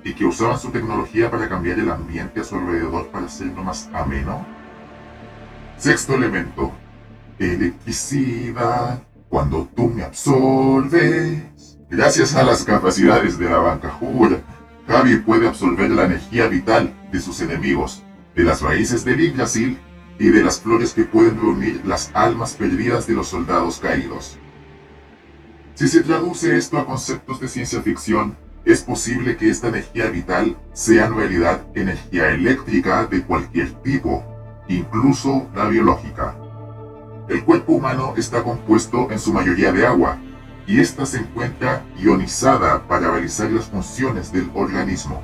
¿Y que usaban su tecnología para cambiar el ambiente a su alrededor para hacerlo más ameno? Sexto elemento. Electricidad cuando tú me absorbes. Gracias a las capacidades de la banca jura, Javi puede absorber la energía vital de sus enemigos, de las raíces del Yggdrasil y de las flores que pueden reunir las almas perdidas de los soldados caídos. Si se traduce esto a conceptos de ciencia ficción, es posible que esta energía vital sea en realidad energía eléctrica de cualquier tipo, incluso la biológica. El cuerpo humano está compuesto en su mayoría de agua, y ésta se encuentra ionizada para realizar las funciones del organismo.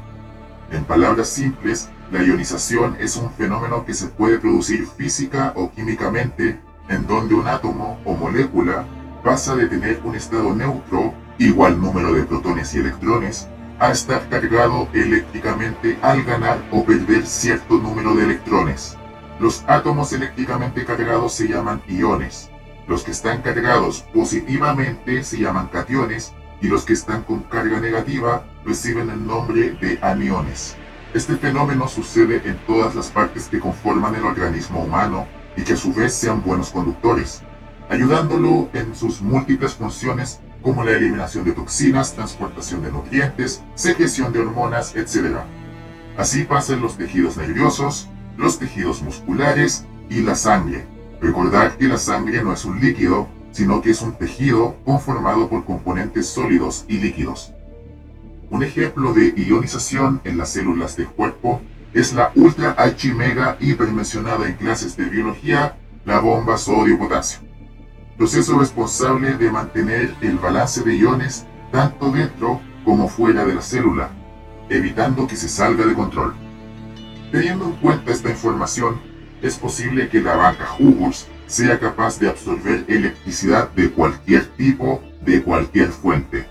En palabras simples, la ionización es un fenómeno que se puede producir física o químicamente en donde un átomo o molécula pasa de tener un estado neutro, igual número de protones y electrones, a estar cargado eléctricamente al ganar o perder cierto número de electrones. Los átomos eléctricamente cargados se llaman iones, los que están cargados positivamente se llaman cationes y los que están con carga negativa reciben el nombre de aniones. Este fenómeno sucede en todas las partes que conforman el organismo humano y que a su vez sean buenos conductores, ayudándolo en sus múltiples funciones como la eliminación de toxinas, transportación de nutrientes, secreción de hormonas, etc. Así pasa en los tejidos nerviosos, los tejidos musculares y la sangre. Recordar que la sangre no es un líquido, sino que es un tejido conformado por componentes sólidos y líquidos. Un ejemplo de ionización en las células del cuerpo es la ultra mega hipermencionada en clases de biología, la bomba sodio-potasio. Proceso responsable de mantener el balance de iones tanto dentro como fuera de la célula, evitando que se salga de control. Teniendo en cuenta esta información, es posible que la vaca jugos sea capaz de absorber electricidad de cualquier tipo, de cualquier fuente.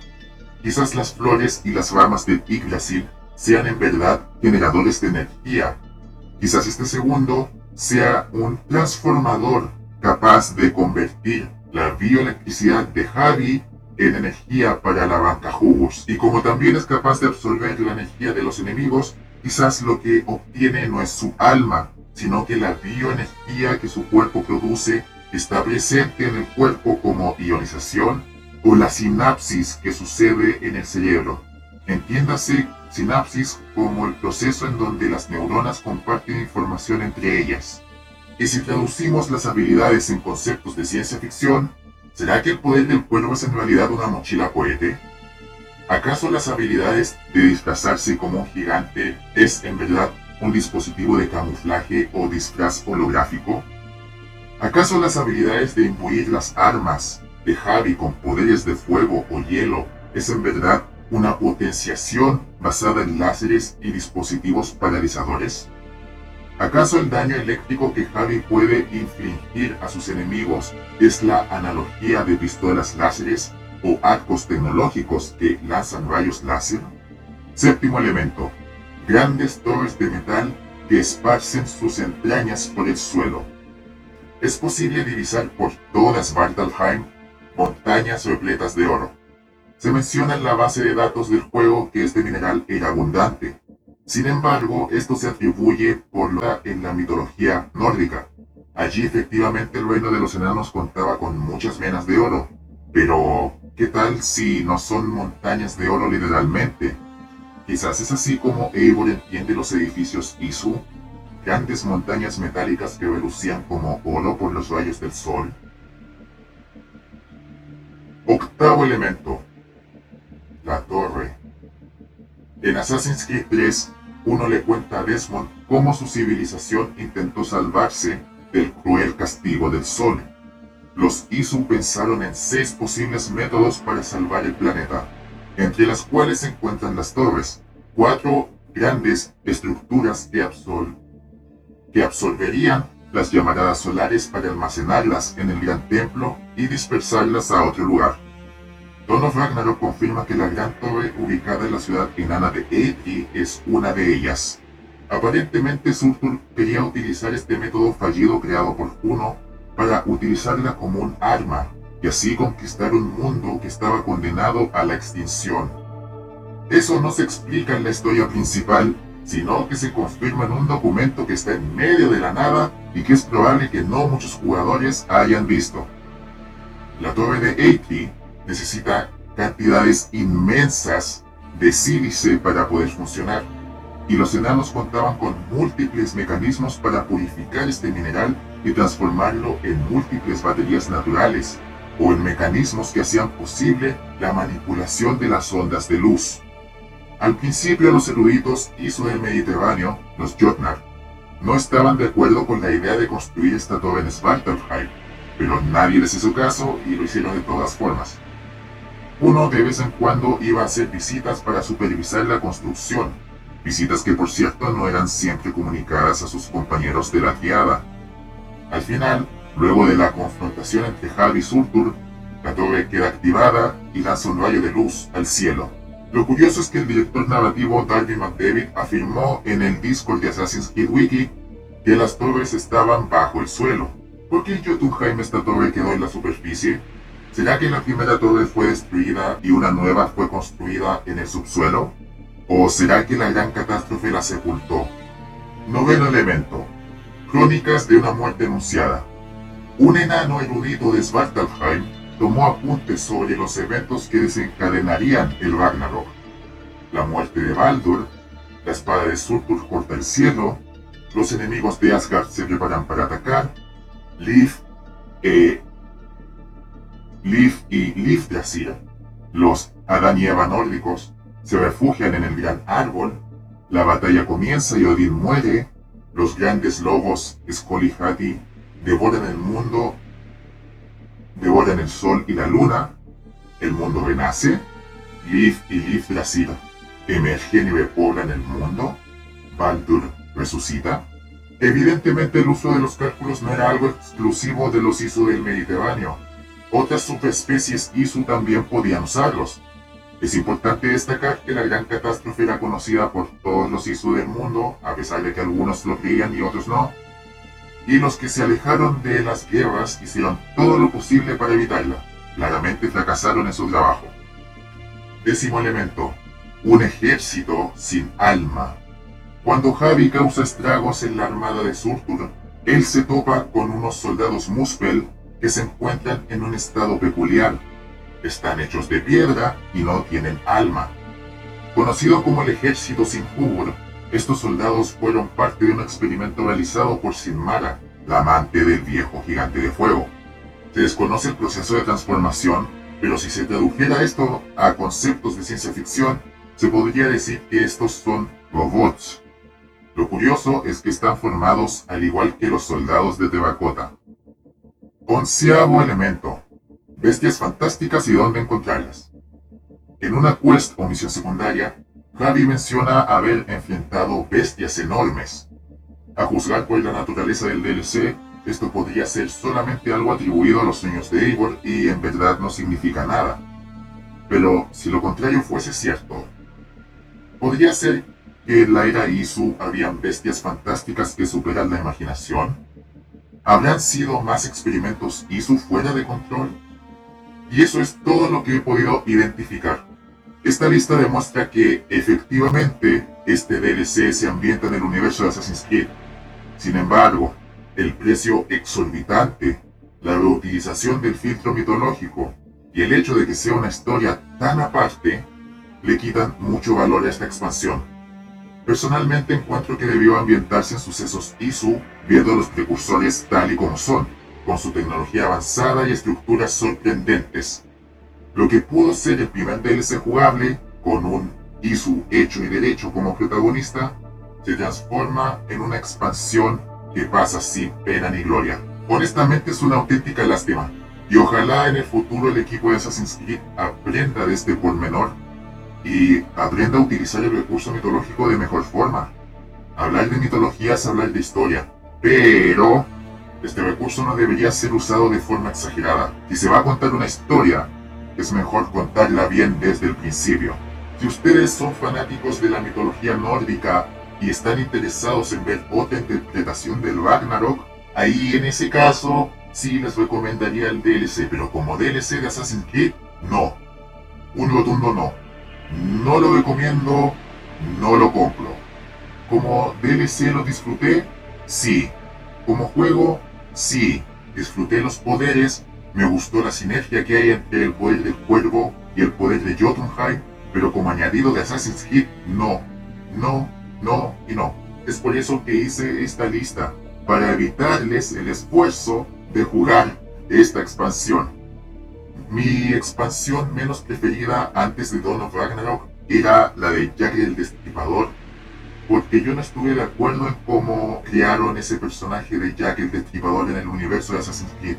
Quizás las flores y las ramas del Yggdrasil sean en verdad generadores de energía. Quizás este segundo sea un transformador capaz de convertir la bioelectricidad de Javi en energía para la banca jugos. Y como también es capaz de absorber la energía de los enemigos, quizás lo que obtiene no es su alma, sino que la bioenergía que su cuerpo produce está presente en el cuerpo como ionización o la sinapsis que sucede en el cerebro. Entiéndase sinapsis como el proceso en donde las neuronas comparten información entre ellas. Y si traducimos las habilidades en conceptos de ciencia ficción, ¿será que el poder del cuerpo es en realidad una mochila cohete? ¿Acaso las habilidades de disfrazarse como un gigante es en verdad un dispositivo de camuflaje o disfraz holográfico? ¿Acaso las habilidades de imbuir las armas de Javi con poderes de fuego o hielo es en verdad una potenciación basada en láseres y dispositivos paralizadores? ¿Acaso el daño eléctrico que Javi puede infligir a sus enemigos es la analogía de pistolas láseres o arcos tecnológicos que lanzan rayos láser? Séptimo elemento, grandes torres de metal que esparcen sus entrañas por el suelo. Es posible divisar por toda Svartalheim montañas repletas de oro. Se menciona en la base de datos del juego que este mineral era abundante. Sin embargo, esto se atribuye por lo en la mitología nórdica. Allí efectivamente el reino de los enanos contaba con muchas menas de oro. Pero, ¿qué tal si no son montañas de oro literalmente, Quizás es así como Eivor entiende los edificios Isu, grandes montañas metálicas que relucían como oro por los rayos del sol. Octavo elemento. La torre. En Assassin's Creed 3, uno le cuenta a Desmond cómo su civilización intentó salvarse del cruel castigo del sol. Los Isu pensaron en seis posibles métodos para salvar el planeta entre las cuales se encuentran las torres, cuatro grandes estructuras que, que absorberían las llamaradas solares para almacenarlas en el gran templo y dispersarlas a otro lugar. Don of Ragnarok confirma que la gran torre ubicada en la ciudad enana de Eitri es una de ellas. Aparentemente Surtur quería utilizar este método fallido creado por Juno para utilizarla como un arma y así conquistar un mundo que estaba condenado a la extinción. Eso no se explica en la historia principal, sino que se confirma en un documento que está en medio de la nada y que es probable que no muchos jugadores hayan visto. La torre de Eighty necesita cantidades inmensas de sílice para poder funcionar. y los enanos contaban con múltiples mecanismos para purificar este mineral y transformarlo en múltiples baterías naturales o en mecanismos que hacían posible la manipulación de las ondas de luz. Al principio los eruditos ISO del Mediterráneo, los Jotnar, no estaban de acuerdo con la idea de construir esta torre en Svartalfheim, pero nadie les hizo caso y lo hicieron de todas formas. Uno de vez en cuando iba a hacer visitas para supervisar la construcción, visitas que por cierto no eran siempre comunicadas a sus compañeros de la triada. Al final, luego de la confrontación entre Javi y Surtur, la torre queda activada y lanza un rayo de luz al cielo. Lo curioso es que el director narrativo Darby McDavid afirmó en el Discord de Assassin's Creed Wiki que las torres estaban bajo el suelo. ¿Por qué en Jotunheim esta torre quedó en la superficie? ¿Será que la primera torre fue destruida y una nueva fue construida en el subsuelo? ¿O será que la gran catástrofe la sepultó? Noveno elemento. Crónicas de una muerte anunciada. Un enano erudito de Svartalfheim tomó apuntes sobre los eventos que desencadenarían el Ragnarok. La muerte de Baldur, la espada de Surtur corta el cielo, los enemigos de Asgard se preparan para atacar, Leif, eh, y Livdrasir, los Adán y Eva nórdicos, se refugian en el gran árbol, la batalla comienza y Odín muere, los grandes lobos Skoll y Hati devoran el mundo, devoran el sol y la luna, el mundo renace, Liv y Livdrasir emergen y repoblan el mundo, Baldur resucita. Evidentemente el uso de los cálculos no era algo exclusivo de los ISO del Mediterráneo, otras subespecies ISU también podían usarlos. Es importante destacar que la gran catástrofe era conocida por todos los ISU del mundo, a pesar de que algunos lo creían y otros no. Y los que se alejaron de las guerras hicieron todo lo posible para evitarla. Claramente fracasaron en su trabajo. Décimo elemento. Un ejército sin alma. Cuando Javi causa estragos en la armada de Surtur, él se topa con unos soldados Muspel que se encuentran en un estado peculiar. Están hechos de piedra y no tienen alma. Conocido como el ejército sin Sinjur, estos soldados fueron parte de un experimento realizado por Sinmara, la amante del viejo gigante de fuego. Se desconoce el proceso de transformación, pero si se tradujera esto a conceptos de ciencia ficción, se podría decir que estos son robots. Lo curioso es que están formados al igual que los soldados de Tebacota. Onceavo elemento. Bestias fantásticas y dónde encontrarlas. En una quest o misión secundaria, Javi menciona haber enfrentado bestias enormes. A juzgar por la naturaleza del DLC, esto podría ser solamente algo atribuido a los sueños de Eivor y en verdad no significa nada. Pero si lo contrario fuese cierto, podría ser que en la era Isu habían bestias fantásticas que superan la imaginación ¿Habrán sido más experimentos ISU fuera de control? Y eso es todo lo que he podido identificar. Esta lista demuestra que, efectivamente, este DLC se ambienta en el universo de Assassin's Creed. Sin embargo, el precio exorbitante, la reutilización del filtro mitológico y el hecho de que sea una historia tan aparte, le quitan mucho valor a esta expansión. Personalmente encuentro que debió ambientarse en sucesos ISU viendo los precursores tal y como son, con su tecnología avanzada y estructuras sorprendentes. Lo que pudo ser el primer DLC jugable, con un ISU hecho y derecho como protagonista, se transforma en una expansión que pasa sin pena ni gloria. Honestamente es una auténtica lástima, y ojalá en el futuro el equipo de Assassin's Creed aprenda de este pormenor y aprenda a utilizar el recurso mitológico de mejor forma. Hablar de mitología es hablar de historia, pero este recurso no debería ser usado de forma exagerada. Si se va a contar una historia, es mejor contarla bien desde el principio. Si ustedes son fanáticos de la mitología nórdica y están interesados en ver otra interpretación del Ragnarok, ahí en ese caso sí les recomendaría el DLC, pero como DLC de Assassin's Creed, no. Un rotundo no. No lo recomiendo, no lo compro. Como DLC lo disfruté, sí. Como juego, sí. Disfruté los poderes, me gustó la sinergia que hay entre el poder del cuervo y el poder de Jotunheim, pero como añadido de Assassin's Creed, no, no no y no. Es por eso que hice esta lista, para evitarles el esfuerzo de jugar esta expansión. Mi expansión menos preferida antes de Dawn of Ragnarok era la de Jack el Destripador, porque yo no estuve de acuerdo en cómo crearon ese personaje de Jack el Destripador en el universo de Assassin's Creed.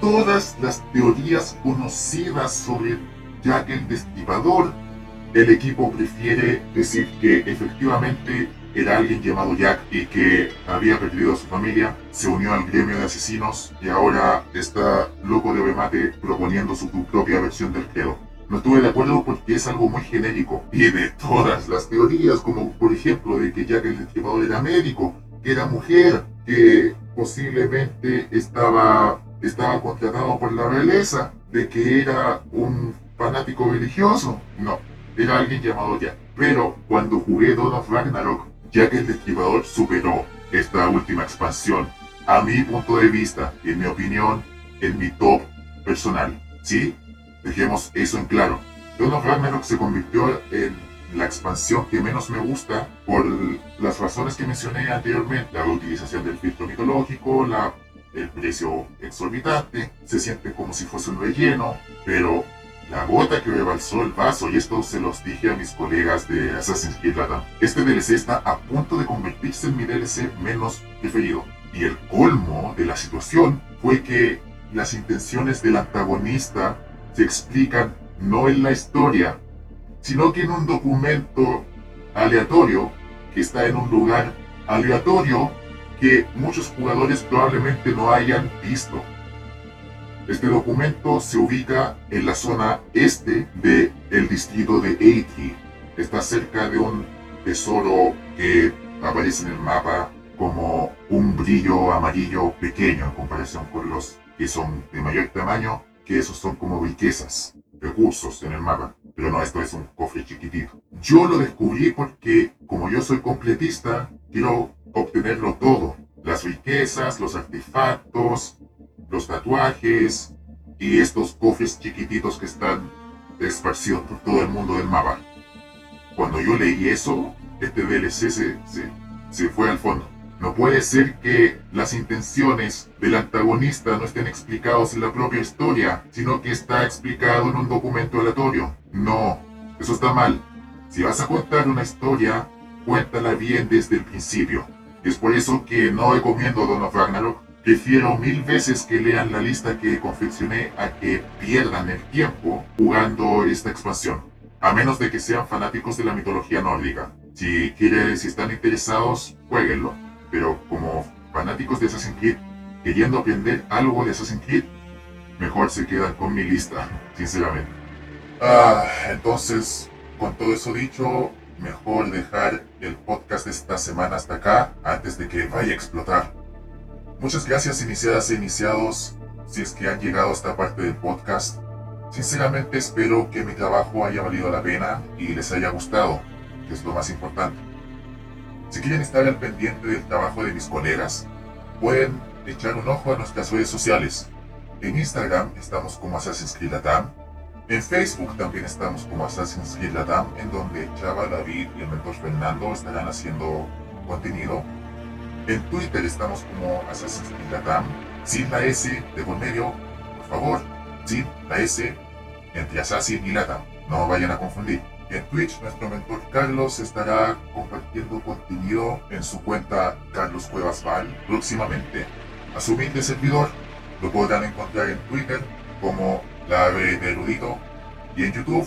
Todas las teorías conocidas sobre Jack el Destripador, el equipo prefiere decir que efectivamente era alguien llamado Jack y que había perdido a su familia, se unió al gremio de asesinos y ahora está loco de remate proponiendo su propia versión del credo. No estuve de acuerdo porque es algo muy genérico y de todas las teorías, como por ejemplo de que Jack el Destripador era médico, que era mujer, que posiblemente estaba, estaba contratado por la realeza, de que era un fanático religioso. No, era alguien llamado Jack. Pero cuando jugué Dawn of Ragnarok, ya que el Destripador superó esta última expansión, a mi punto de vista, en mi opinión, en mi top personal. ¿Sí? Dejemos eso en claro. Dawn of Ragnarok se convirtió en la expansión que menos me gusta por las razones que mencioné anteriormente. La utilización del filtro mitológico, la, el precio exorbitante, se siente como si fuese un relleno, pero la gota que rebalsó el vaso, y esto se los dije a mis colegas de Assassin's Creed Latam. Este DLC está a punto de convertirse en mi DLC menos preferido. Y el colmo de la situación fue que las intenciones del antagonista se explican no en la historia, sino que en un documento aleatorio que está en un lugar aleatorio que muchos jugadores probablemente no hayan visto. Este documento se ubica en la zona este del el distrito de Haiti. Está cerca de un tesoro que aparece en el mapa como un brillo amarillo pequeño en comparación con los que son de mayor tamaño, que esos son como riquezas, recursos en el mapa. Pero no, esto es un cofre chiquitito. Yo lo descubrí porque, como yo soy completista, quiero obtenerlo todo. Las riquezas, los artefactos, los tatuajes y estos cofres chiquititos que están esparcidos por todo el mundo del mapa. Cuando yo leí eso, este DLC se, se, fue al fondo. No puede ser que las intenciones del antagonista no estén explicados en la propia historia, sino que está explicado en un documento aleatorio. No, eso está mal. Si vas a contar una historia, cuéntala bien desde el principio. Es por eso que no recomiendo Don of Ragnarok, Prefiero mil veces que lean la lista que confeccioné a que pierdan el tiempo jugando esta expansión. A menos de que sean fanáticos de la mitología nórdica. Si quieren, si están interesados, jueguenlo. Pero como fanáticos de Assassin's Creed, queriendo aprender algo de Assassin's Creed, mejor se quedan con mi lista, sinceramente. Ah, entonces, con todo eso dicho, mejor dejar el podcast de esta semana hasta acá antes de que vaya a explotar. Muchas gracias iniciadas e iniciados si es que han llegado a esta parte del podcast. Sinceramente espero que mi trabajo haya valido la pena y les haya gustado, que es lo más importante. Si quieren estar al pendiente del trabajo de mis colegas, pueden echar un ojo a nuestras redes sociales. En Instagram estamos como Assassin's. En Facebook también estamos como Assassin's Creed Latam, en donde Chava, David y el mentor Fernando estarán haciendo contenido en Twitter estamos como Assassin's Creed Latam, sin la S de por medio, por favor, sin la S entre Assassin y Latam, no vayan a confundir. En Twitch nuestro mentor Carlos estará compartiendo contenido en su cuenta Carlos Cuevas Val próximamente. A su humilde servidor lo podrán encontrar en Twitter como la ave de erudito y en YouTube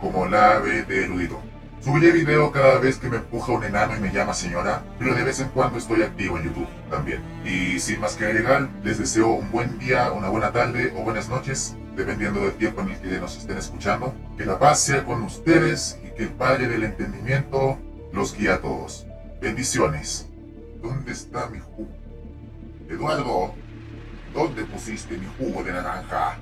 como la ave de erudito. Subiré video cada vez que me empuja un enano y me llama señora, pero de vez en cuando estoy activo en YouTube también. Y sin más que agregar, les deseo un buen día, una buena tarde o buenas noches, dependiendo del tiempo en el que nos estén escuchando. Que la paz sea con ustedes y que el Padre del Entendimiento los guíe a todos. Bendiciones. ¿Dónde está mi jugo? Eduardo, ¿dónde pusiste mi jugo de naranja?